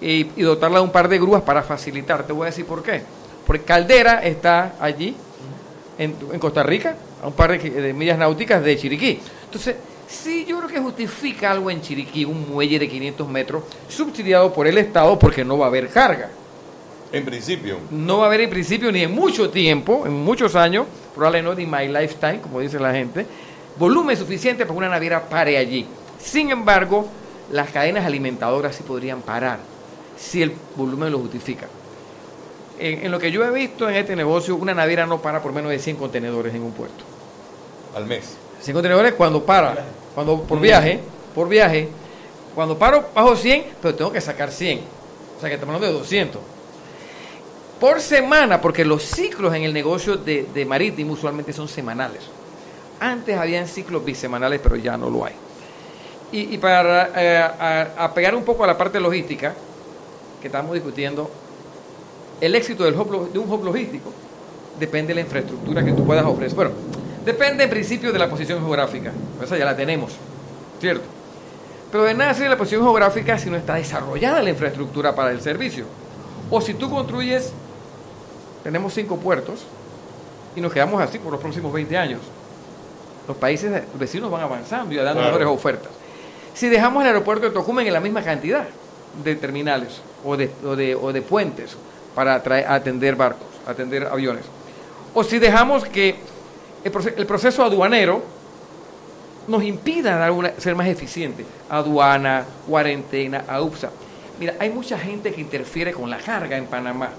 y, y dotarla de un par de grúas para facilitar. Te voy a decir por qué. Porque Caldera está allí, en, en Costa Rica, a un par de, de millas náuticas de Chiriquí. Entonces, sí, yo creo que justifica algo en Chiriquí, un muelle de 500 metros, subsidiado por el Estado porque no va a haber carga. En principio. No va a haber en principio ni en mucho tiempo, en muchos años, probablemente no in my lifetime, como dice la gente, volumen suficiente para que una naviera pare allí. Sin embargo, las cadenas alimentadoras sí podrían parar si el volumen lo justifica. En, en lo que yo he visto en este negocio, una naviera no para por menos de 100 contenedores en un puerto. Al mes. 100 contenedores cuando para, cuando por viaje, por viaje, cuando paro bajo 100, pero tengo que sacar 100. O sea que estamos hablando de 200. Por semana, porque los ciclos en el negocio de, de marítimo usualmente son semanales. Antes habían ciclos bisemanales, pero ya no lo hay. Y, y para eh, a- a pegar un poco a la parte logística que estamos discutiendo, el éxito del hub lo- de un hub logístico depende de la infraestructura que tú puedas ofrecer. Bueno, depende en principio de la posición geográfica, esa ya la tenemos, ¿cierto? Pero de nada sirve la posición geográfica si no está desarrollada la infraestructura para el servicio. O si tú construyes, tenemos cinco puertos y nos quedamos así por los próximos 20 años. Los países vecinos van avanzando y dando Claro. mejores ofertas. Si dejamos el aeropuerto de Tocumen en la misma cantidad de terminales o de, o de, o de puentes para atraer- atender barcos, atender aviones, o si dejamos que el, proce- el proceso aduanero nos impida dar una- ser más eficiente, aduana, cuarentena, AUPSA. Mira, hay mucha gente que interfiere con la carga en Panamá.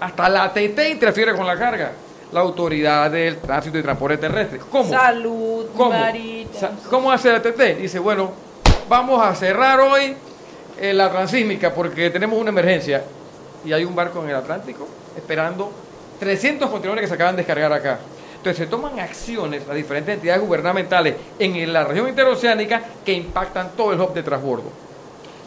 Hasta la ATT interfiere con la carga. La autoridad del tránsito y transporte terrestre. ¿Cómo? Salud, ¿Cómo? ¿Cómo hace la ATT? Dice, bueno, vamos a cerrar hoy eh, la transísmica porque tenemos una emergencia. Y hay un barco en el Atlántico esperando 300 contenedores que se acaban de descargar acá. Entonces se toman acciones las diferentes entidades gubernamentales en la región interoceánica que impactan todo el hub de transbordo.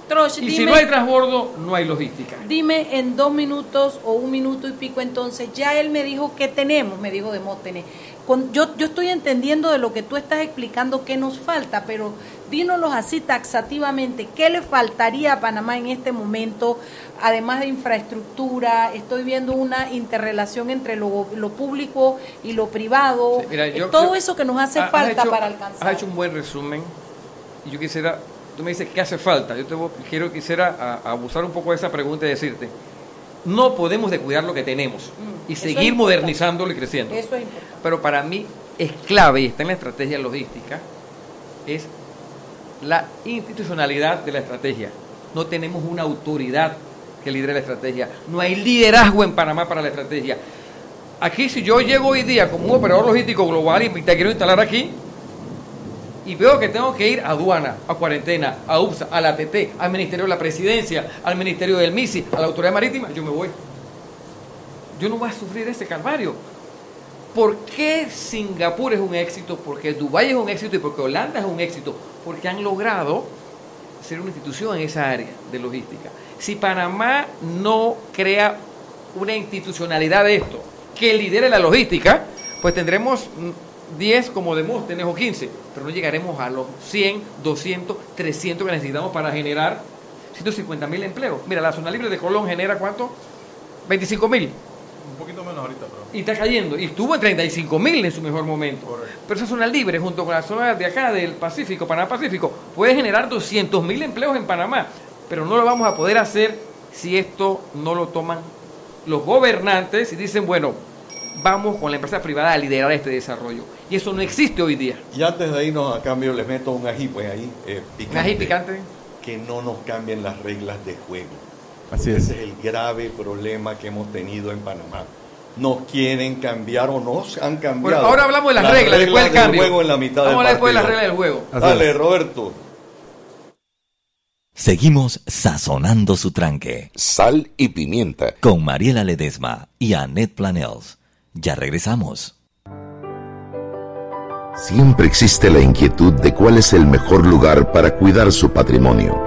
Trosh, Y si no hay transbordo, no hay logística. Dime en dos minutos o un minuto y pico, entonces ya él me dijo que tenemos, me dijo Demóstenes. Con, yo, yo estoy entendiendo de lo que tú estás explicando qué nos falta, pero dínoslos así taxativamente, ¿qué le faltaría a Panamá en este momento, además de infraestructura? Estoy viendo una interrelación entre lo, lo público y lo privado, Sí, mira, yo- eh, todo yo- eso que nos hace ha- falta hecho- para alcanzar. Has hecho un buen resumen y yo quisiera, tú me dices qué hace falta, yo te voy- quiero quisiera a- abusar un poco de esa pregunta y decirte, no podemos descuidar lo que tenemos y Mm, es seguir modernizándolo y creciendo. Eso es importante. Pero para mí es clave y está en la estrategia logística, es la institucionalidad de la estrategia. No tenemos una autoridad que lidere la estrategia. No hay liderazgo en Panamá para la estrategia. Aquí si yo llego hoy día como un operador logístico global y te quiero instalar aquí y veo que tengo que ir a aduana, a cuarentena, a UPSA, a la ATT, al Ministerio de la Presidencia, al Ministerio del MISI, a la Autoridad Marítima, yo me voy. Yo no voy a sufrir ese calvario. ¿Por qué Singapur es un éxito? Porque Dubái es un éxito y porque Holanda es un éxito. Porque han logrado ser una institución en esa área de logística. Si Panamá no crea una institucionalidad de esto que lidere la logística, pues tendremos mm, 10 como Demóstenes o 15, pero no llegaremos a los 100, 200, 300 que necesitamos para generar 150 mil empleos. Mira, la zona libre de Colón genera cuánto? 25 mil. Un poquito menos ahorita, pero. Y está cayendo. Y estuvo en 35 mil en su mejor momento. Pero esa zona libre, junto con la zona de acá, del Pacífico, Panamá Pacífico, puede generar 200 mil empleos en Panamá. Pero no lo vamos a poder hacer si esto no lo toman los gobernantes y dicen, bueno, vamos con la empresa privada a liderar este desarrollo. Y eso no existe hoy día. Y antes de irnos a cambio, les meto un ají, pues ahí, eh, picante. Un ají picante. Que no nos cambien las reglas de juego. Así es. Ese es el grave problema que hemos tenido en Panamá. Nos quieren cambiar o nos han cambiado. Bueno, ahora hablamos de las, reglas, después del cambio. juego en la mitad Vamos a hablar del después de las reglas del juego. Dale, Roberto. Seguimos sazonando su tranque. Sal y pimienta. Con Mariela Ledesma y Annette Planels. Ya regresamos. Siempre existe la inquietud de cuál es el mejor lugar para cuidar su patrimonio.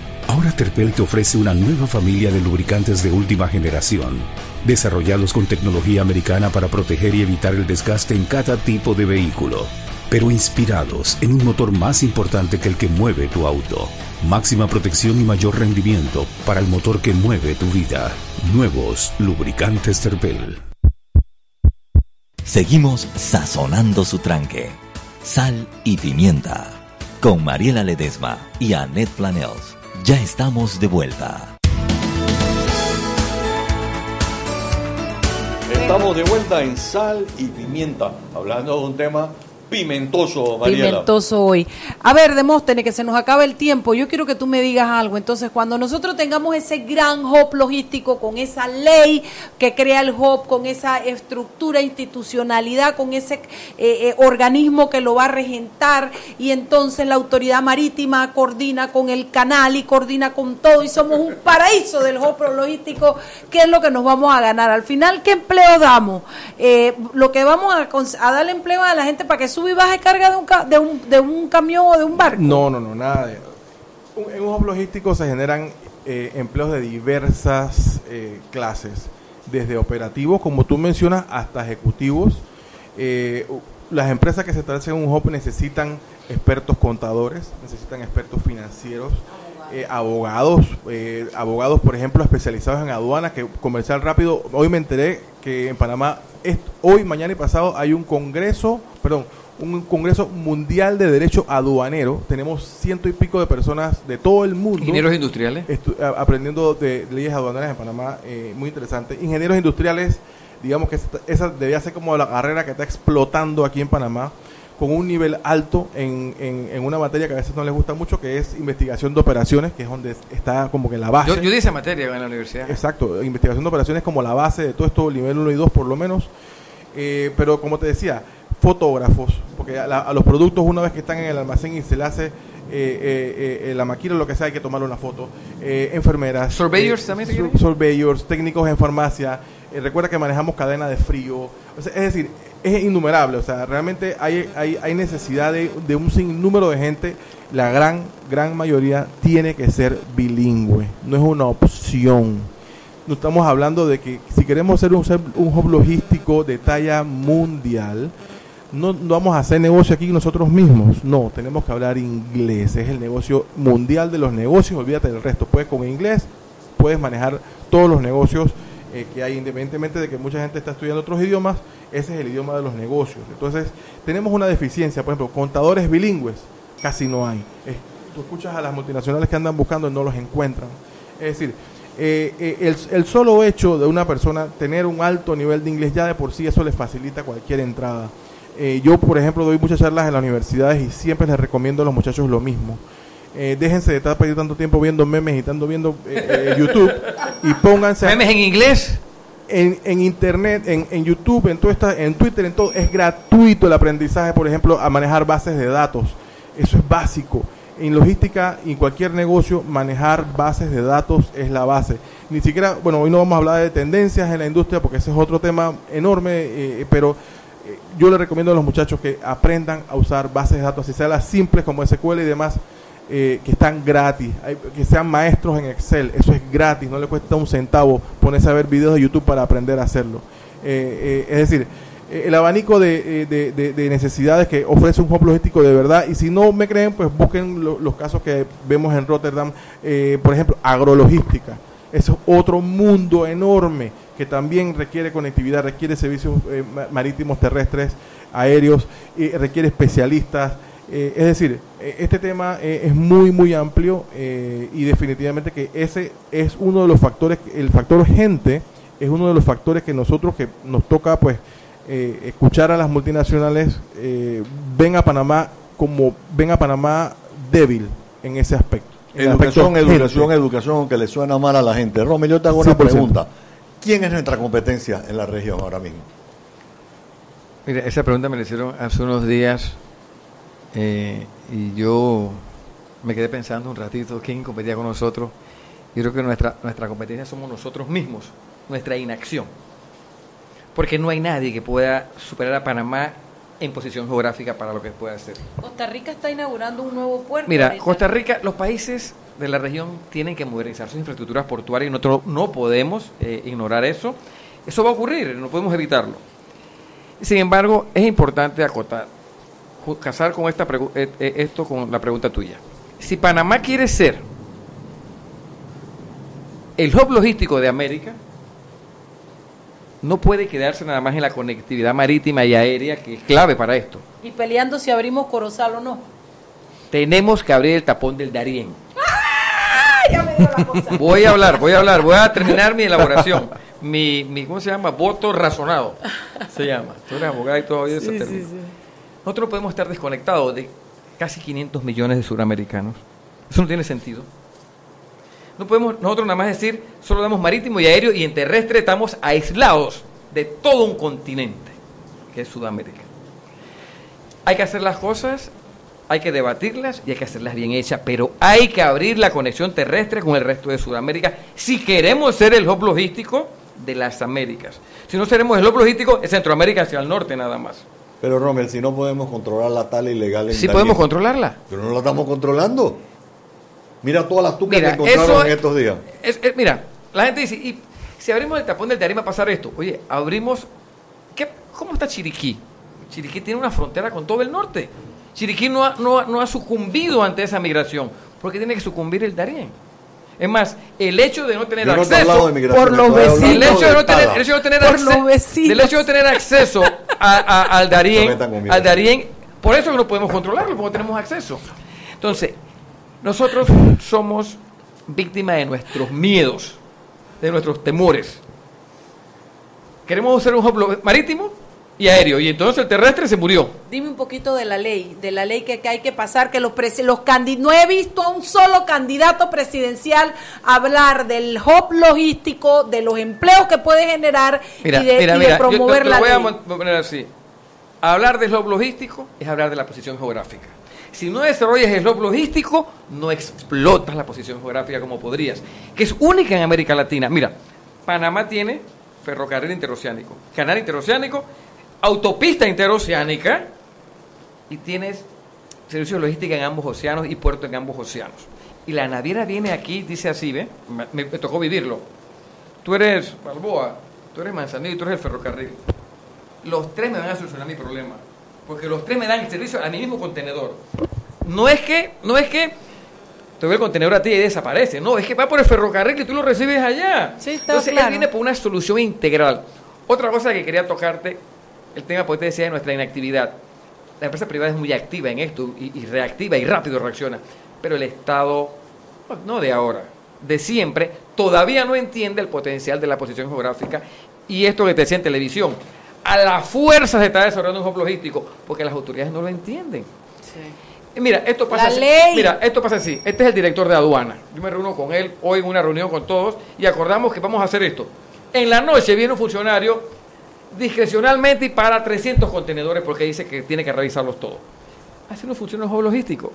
Ahora Terpel te ofrece una nueva familia de lubricantes de última generación, desarrollados con tecnología americana para proteger y evitar el desgaste en cada tipo de vehículo, pero inspirados en un motor más importante que el que mueve tu auto. Máxima protección y mayor rendimiento para el motor que mueve tu vida. Nuevos lubricantes Terpel. Seguimos sazonando su tranque. Sal y pimienta. Con Mariela Ledesma y Annette Planels. Ya estamos de vuelta. Estamos de vuelta en Sal y Pimienta, hablando de un tema pimentoso, Mariela. Pimentoso hoy. A ver, Demóstenes, que se nos acaba el tiempo. Yo quiero que tú me digas algo. Entonces, cuando nosotros tengamos ese gran hub logístico, con esa ley que crea el hub, con esa estructura, institucionalidad, con ese eh, eh, organismo que lo va a regentar, y entonces la autoridad marítima coordina con el canal y coordina con todo, y somos un paraíso del hub logístico, ¿qué es lo que nos vamos a ganar? Al final, ¿qué empleo damos? Eh, lo que vamos a, a darle empleo a la gente para que suba y carga de un, ca- de un, de un camión o de un barco. No, no, no, nada de. En un hub logístico se generan eh, empleos de diversas eh, clases, desde operativos, como tú mencionas, hasta ejecutivos. Eh, las empresas que se establecen en un hub necesitan expertos contadores, necesitan expertos financieros, eh, abogados, eh, abogados, por ejemplo, especializados en aduana, que comercial rápido. Hoy me enteré que en Panamá, hoy, mañana y pasado, hay un congreso, perdón, un congreso mundial de derecho aduanero. Tenemos ciento y pico de personas de todo el mundo. Ingenieros industriales. aprendiendo de leyes aduaneras en Panamá, eh, muy interesante. Ingenieros industriales, digamos que esa debía ser como la carrera que está explotando aquí en Panamá, con un nivel alto en, en, en una materia que a veces no les gusta mucho, que es investigación de operaciones, que es donde está como que la base. Yo, yo di esa materia en la universidad. Exacto, investigación de operaciones como la base de todo esto, nivel 1 y 2 por lo menos. Eh, pero como te decía, fotógrafos, porque a, la- a los productos una vez que están en el almacén y se le hace eh, eh, eh, la maquila lo que sea, hay que tomarle una foto. Eh, enfermeras. Surveyors eh, también sur- surveyors, técnicos en farmacia. Eh, recuerda que manejamos cadena de frío. O sea, es decir, es innumerable. O sea, realmente hay, hay, hay necesidad de, de un sinnúmero de gente. La gran, gran mayoría tiene que ser bilingüe. No es una opción. No estamos hablando de que si queremos ser un, un hub logístico de talla mundial, no, vamos a hacer negocio aquí nosotros mismos. No, tenemos que hablar inglés. Es el negocio mundial de los negocios. Olvídate del resto. Puedes con inglés, puedes manejar todos los negocios eh, que hay, independientemente de que mucha gente está estudiando otros idiomas. Ese es el idioma de los negocios. Entonces, tenemos una deficiencia. Por ejemplo, contadores bilingües, casi no hay. Es- tú escuchas a las multinacionales que andan buscando y no los encuentran. Es decir, eh, eh, el, el solo hecho de una persona tener un alto nivel de inglés ya de por sí eso le facilita cualquier entrada. Eh, yo, por ejemplo, doy muchas charlas en las universidades y siempre les recomiendo a los muchachos lo mismo. Eh, déjense de estar perdiendo tanto tiempo viendo memes y tanto viendo eh, eh, YouTube y pónganse ¿Memes en inglés? en, en internet, en, en YouTube, en todo esta, en Twitter, en todo, es gratuito el aprendizaje, por ejemplo, a manejar bases de datos. Eso es básico. En logística y en cualquier negocio, manejar bases de datos es la base. Ni siquiera, bueno, hoy no vamos a hablar de tendencias en la industria porque ese es otro tema enorme, pero yo le recomiendo a los muchachos que aprendan a usar bases de datos, así sea las simples como SQL y demás, eh, que están gratis, que sean maestros en Excel, eso es gratis, no le cuesta un centavo ponerse a ver videos de YouTube para aprender a hacerlo. Eh, eh, es decir, eh, el abanico de, eh, de- de- de necesidades que ofrece un hub logístico de verdad, y si no me creen, pues busquen lo- los casos que vemos en Rotterdam, eh, por ejemplo, agrologística. Eso es otro mundo enorme que también requiere conectividad, requiere servicios eh, ma- marítimos, terrestres, aéreos, y requiere especialistas. Eh, es decir, eh, este tema eh, es muy, muy amplio eh, y definitivamente que ese es uno de los factores, el factor gente es uno de los factores que nosotros que nos toca pues eh, escuchar a las multinacionales eh, ven a Panamá como ven a Panamá débil en ese aspecto. En Educación, aspecto gente. educación, educación, que le suena mal a la gente. Romy, yo te hago una 100%. pregunta. ¿Quién es nuestra competencia en la región ahora mismo? Mira, esa pregunta me la hicieron hace unos días eh, y yo me quedé pensando un ratito quién competía con nosotros. Yo creo que nuestra, nuestra competencia somos nosotros mismos, nuestra inacción. Porque no hay nadie que pueda superar a Panamá en posición geográfica para lo que pueda hacer. Costa Rica está inaugurando un nuevo puerto. Mira, ahorita. Costa Rica, los países de la región tienen que modernizar sus infraestructuras portuarias y nosotros no podemos eh, ignorar eso. Eso va a ocurrir, no podemos evitarlo. Sin embargo, es importante acotar, casar con esta eh, eh, esto con la pregunta tuya. Si Panamá quiere ser el hub logístico de América, no puede quedarse nada más en la conectividad marítima y aérea, que es clave para esto. Y peleando si abrimos Corozal o no. Tenemos que abrir el tapón del Darién. Ya me dio la cosa. Voy a hablar, voy a hablar, voy a terminar mi elaboración. Mi, mi ¿cómo se llama? Voto razonado. Se llama. Tú eres abogado y todo eso. Sí, sí, sí. Nosotros no podemos estar desconectados de casi 500 millones de suramericanos. Eso no tiene sentido. No podemos nosotros nada más decir, solo damos marítimo y aéreo y en terrestre estamos aislados de todo un continente, que es Sudamérica. Hay que hacer las cosas, hay que debatirlas y hay que hacerlas bien hechas, pero hay que abrir la conexión terrestre con el resto de Sudamérica si queremos ser el hub logístico de las Américas. Si no seremos el hub logístico de Centroamérica hacia el norte nada más. Pero Rommel, si no podemos controlar la tala ilegal en Sí podemos controlarla. Pero no la estamos controlando. Mira todas las tucas Mira, que encontraron eso en es- estos días. Es- es- mira, la gente dice, y si abrimos el tapón del Darién va a pasar esto. Oye, abrimos... ¿qué, ¿Cómo está Chiriquí? Chiriquí tiene una frontera con todo el norte. Chiriquí no ha, no ha- no ha sucumbido ante esa migración, porque tiene que sucumbir el Darién. Es más, el hecho de no tener no acceso hablado de migración, por los vecinos, el hecho de no tener, el hecho de no tener Por acce- los vecinos. del hecho de tener acceso a- a- al Darién, al. Darién, por eso que no podemos controlarlo, porque no tenemos acceso. Entonces, nosotros somos víctimas de nuestros miedos, de nuestros temores. Queremos ser un hub marítimo y aéreo, y entonces el terrestre se murió. Dime un poquito de la ley, de la ley que, que hay que pasar, que los, los candi- no he visto a un solo candidato presidencial hablar del hub logístico, de los empleos que puede generar Mira, y de, mira, y de mira, yo te- promover la voy ley. a mon- poner así. Hablar del hub logístico es hablar de la posición geográfica. Si no desarrollas el hub logístico, no explotas la posición geográfica como podrías, que es única en América Latina. Mira, Panamá tiene ferrocarril interoceánico, canal interoceánico, autopista interoceánica y tienes servicios de logística en ambos océanos y puerto en ambos océanos. Y la naviera viene aquí, dice así, ¿ve? Me, me- me tocó vivirlo. Tú eres Balboa, tú eres Manzanillo y tú eres el ferrocarril. Los tres me van a solucionar mi problema. Porque los tres me dan el servicio a mi mismo contenedor. No es que, no es que te doy el contenedor a ti y desaparece. No, es que va por el ferrocarril y tú lo recibes allá. Sí, está Entonces claro. él viene por una solución integral. Otra cosa que quería tocarte, el tema, porque te decía, de nuestra inactividad. La empresa privada es muy activa en esto y, y reactiva y rápido reacciona. Pero el Estado, pues, no de ahora, de siempre, todavía no entiende el potencial de la posición geográfica y esto que te decía en televisión. A la fuerza se está desarrollando un hub logístico porque las autoridades no lo entienden. Y Mira, esto pasa La así. ley. Mira, esto pasa así. Este es el director de aduana. Yo me reúno con él hoy en una reunión con todos y acordamos que vamos a hacer esto. En la noche viene un funcionario discrecionalmente y para 300 contenedores porque dice que tiene que revisarlos todos. Así no funciona el hub logístico.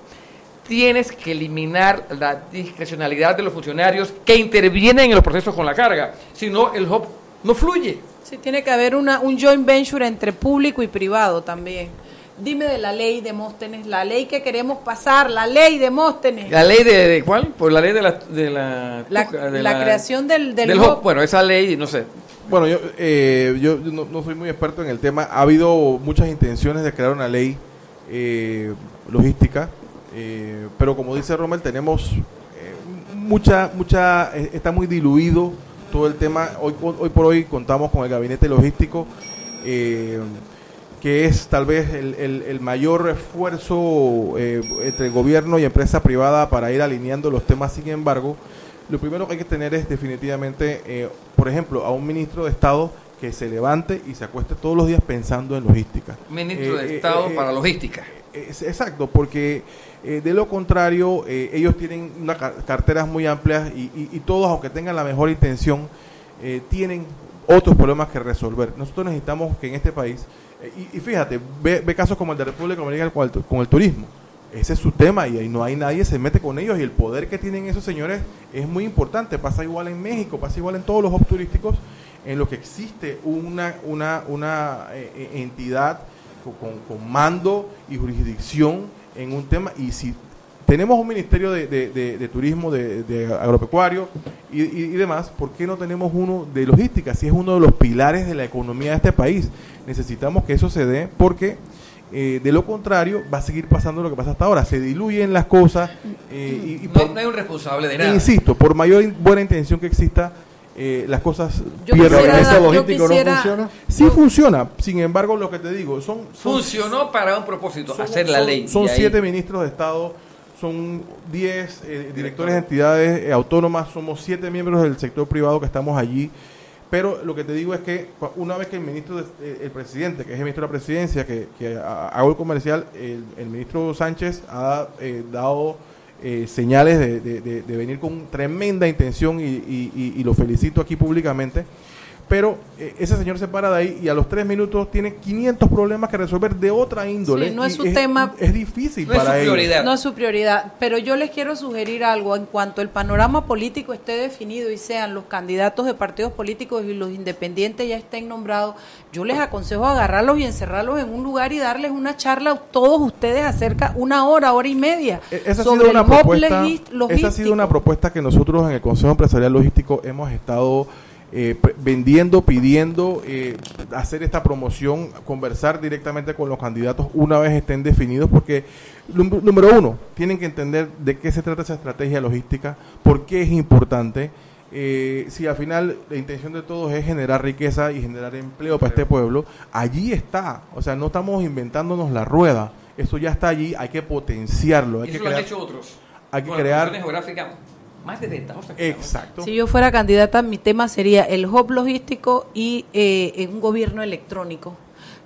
Tienes que eliminar la discrecionalidad de los funcionarios que intervienen en los procesos con la carga. Si no, el hub no fluye. Sí, tiene que haber una, un joint venture entre público y privado también. Dime de la ley de Móstenes, la ley que queremos pasar, la ley de Móstenes. ¿La ley de, de cuál? Pues la ley de la... De la, La, de la creación del, del, del hub. hub. Bueno, esa ley, no sé. Bueno, yo, eh, yo no, no soy muy experto en el tema. Ha habido muchas intenciones de crear una ley eh, logística, eh, pero como dice Rommel, tenemos eh, mucha, mucha, eh, está muy diluido todo el tema. Hoy, hoy por hoy contamos con el gabinete logístico, eh, que es tal vez el, el- el mayor esfuerzo entre gobierno y empresa privada para ir alineando los temas. Sin embargo, lo primero que hay que tener es definitivamente, eh, por ejemplo, a un ministro de Estado que se levante y se acueste todos los días pensando en logística. Ministro Eh, de eh, Estado eh, para logística. exacto, porque de lo contrario, ellos tienen car- carteras muy amplias y, y- y todos, aunque tengan la mejor intención, eh, tienen otros problemas que resolver. Nosotros necesitamos que en este país, y, y fíjate, ve, ve casos como el de República Dominicana con el, tu- con el turismo. Ese es su tema y ahí no hay nadie se mete con ellos y el poder que tienen esos señores es muy importante. Pasa igual en México, pasa igual en todos los hubs turísticos en lo que existe una, una, una eh, eh, entidad con, con- mando y jurisdicción en un tema y si tenemos un ministerio de, de- turismo, de, de agropecuario y, y- y demás, ¿por qué no tenemos uno de logística? Si es uno de los pilares de la economía de este país, necesitamos que eso se dé porque eh, de lo contrario va a seguir pasando lo que pasa hasta ahora, se diluyen las cosas eh, y, y No, por- no hay un responsable de nada. insisto, por mayor in- buena intención que exista, eh, las cosas Yo pierden. quisiera ¿Ese dar- yo logístico no funciona? Sí funciona, sin embargo, lo que te digo, son... son Funcionó para un propósito, son- hacer la son- ley. Son ahí- siete ministros de Estado, son diez eh, directores de entidades eh, autónomas, somos siete miembros del sector privado que estamos allí. Pero lo que te digo es que una vez que el ministro, eh, el presidente, que es el ministro de la presidencia, que, que ha- hago el comercial, el, el ministro Sánchez ha eh, dado eh, señales de, de- venir con tremenda intención y- y lo felicito aquí públicamente. Pero eh, ese señor se para de ahí y a los tres minutos tiene 500 problemas que resolver de otra índole. Sí, no es su tema. Es difícil para ellos. No es su prioridad. Pero yo les quiero sugerir algo. En cuanto el panorama político esté definido y sean los candidatos de partidos políticos y los independientes ya estén nombrados, yo les aconsejo agarrarlos y encerrarlos en un lugar y darles una charla a todos ustedes acerca, una hora, hora y media, E-, Esa ha sobre sido una el propuesta. Esa ha sido una propuesta que nosotros en el Consejo Empresarial Logístico hemos estado eh, vendiendo, pidiendo eh, hacer esta promoción, conversar directamente con los candidatos una vez estén definidos, porque número uno, tienen que entender de qué se trata esa estrategia logística, por qué es importante. eh, si al final la intención de todos es generar riqueza y generar empleo para este pueblo, allí está. O sea, no estamos inventándonos la rueda. Eso ya está allí, hay que potenciarlo. Hay que lo han crear- hecho otros. hay que Con crear- más de 30 cosas. Exacto. Si yo fuera candidata, mi tema sería el hub logístico y eh, un gobierno electrónico.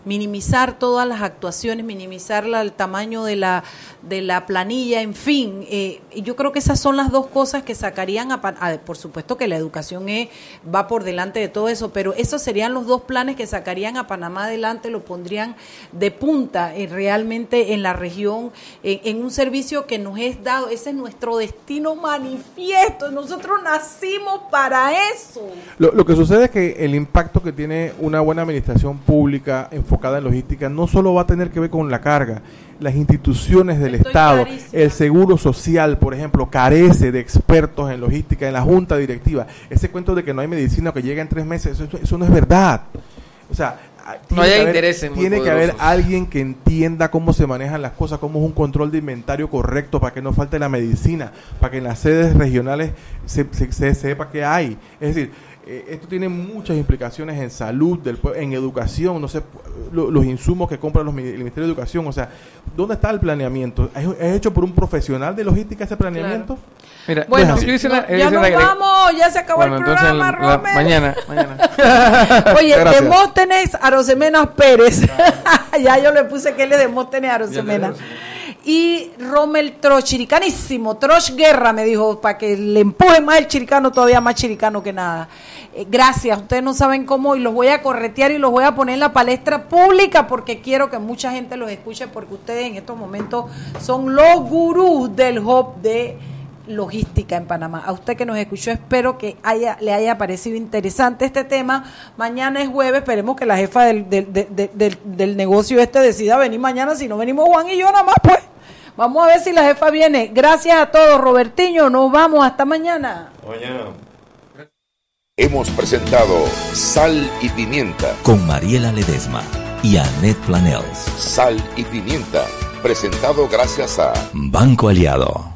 Minimizar todas las actuaciones, minimizar la- el tamaño de la, de la planilla, en fin. eh, yo creo que esas son las dos cosas que sacarían a, a- Por supuesto que la educación es- va por delante de todo eso, pero esos serían los dos planes que sacarían a Panamá adelante, lo pondrían de punta eh, realmente en la región, en, en un servicio que nos es dado. Ese es nuestro destino manifiesto. Nosotros nacimos para eso. Lo, lo que sucede es que el impacto que tiene una buena administración pública enfocada en logística no solo va a tener que ver con la carga, las instituciones del Estado, el Seguro Social, por ejemplo, carece de expertos en logística, en la Junta Directiva. Ese cuento de que no hay medicina que llega en tres meses, eso, eso no es verdad. O sea, a- tiene hay que haber- Tiene que haber alguien que entienda cómo se manejan las cosas, cómo es un control de inventario correcto para que no falte la medicina, para que en las sedes regionales se, se- se sepa qué hay. Es decir, eh, esto tiene muchas implicaciones en salud, del, en educación, no sé, lo- los insumos que compra los, el Ministerio de Educación. O sea, ¿dónde está el planeamiento? ¿Es, es hecho por un profesional de logística ese planeamiento? Mira, No bueno, así. yo hice la- Ya hice nos la vamos, ya se acabó Bueno, el entonces programa, la- mañana, mañana. Oye, Gracias. Demóstenes Arosemenas Pérez. ya yo le puse que él es Demóstenes Arosemenas. Y Rommel Troch, chiricanísimo, Troch Guerra, me dijo, para que le empuje más el chiricano, todavía más chiricano que nada. Eh, gracias, ustedes no saben cómo, y los voy a corretear y los voy a poner en la palestra pública porque quiero que mucha gente los escuche, porque ustedes en estos momentos son los gurús del hop de logística en Panamá. A usted que nos escuchó, espero que haya, le haya parecido interesante este tema. Mañana es jueves, esperemos que la jefa del, del, del, del negocio este decida venir mañana, si no venimos Juan y yo nada más, pues. Vamos a ver si la jefa viene. Gracias a todos, Robertiño. Nos vamos. Hasta mañana. Mañana. Hemos presentado Sal y Pimienta. Con Mariela Ledesma y Annette Planels. Sal y Pimienta. Presentado gracias a Banco Aliado.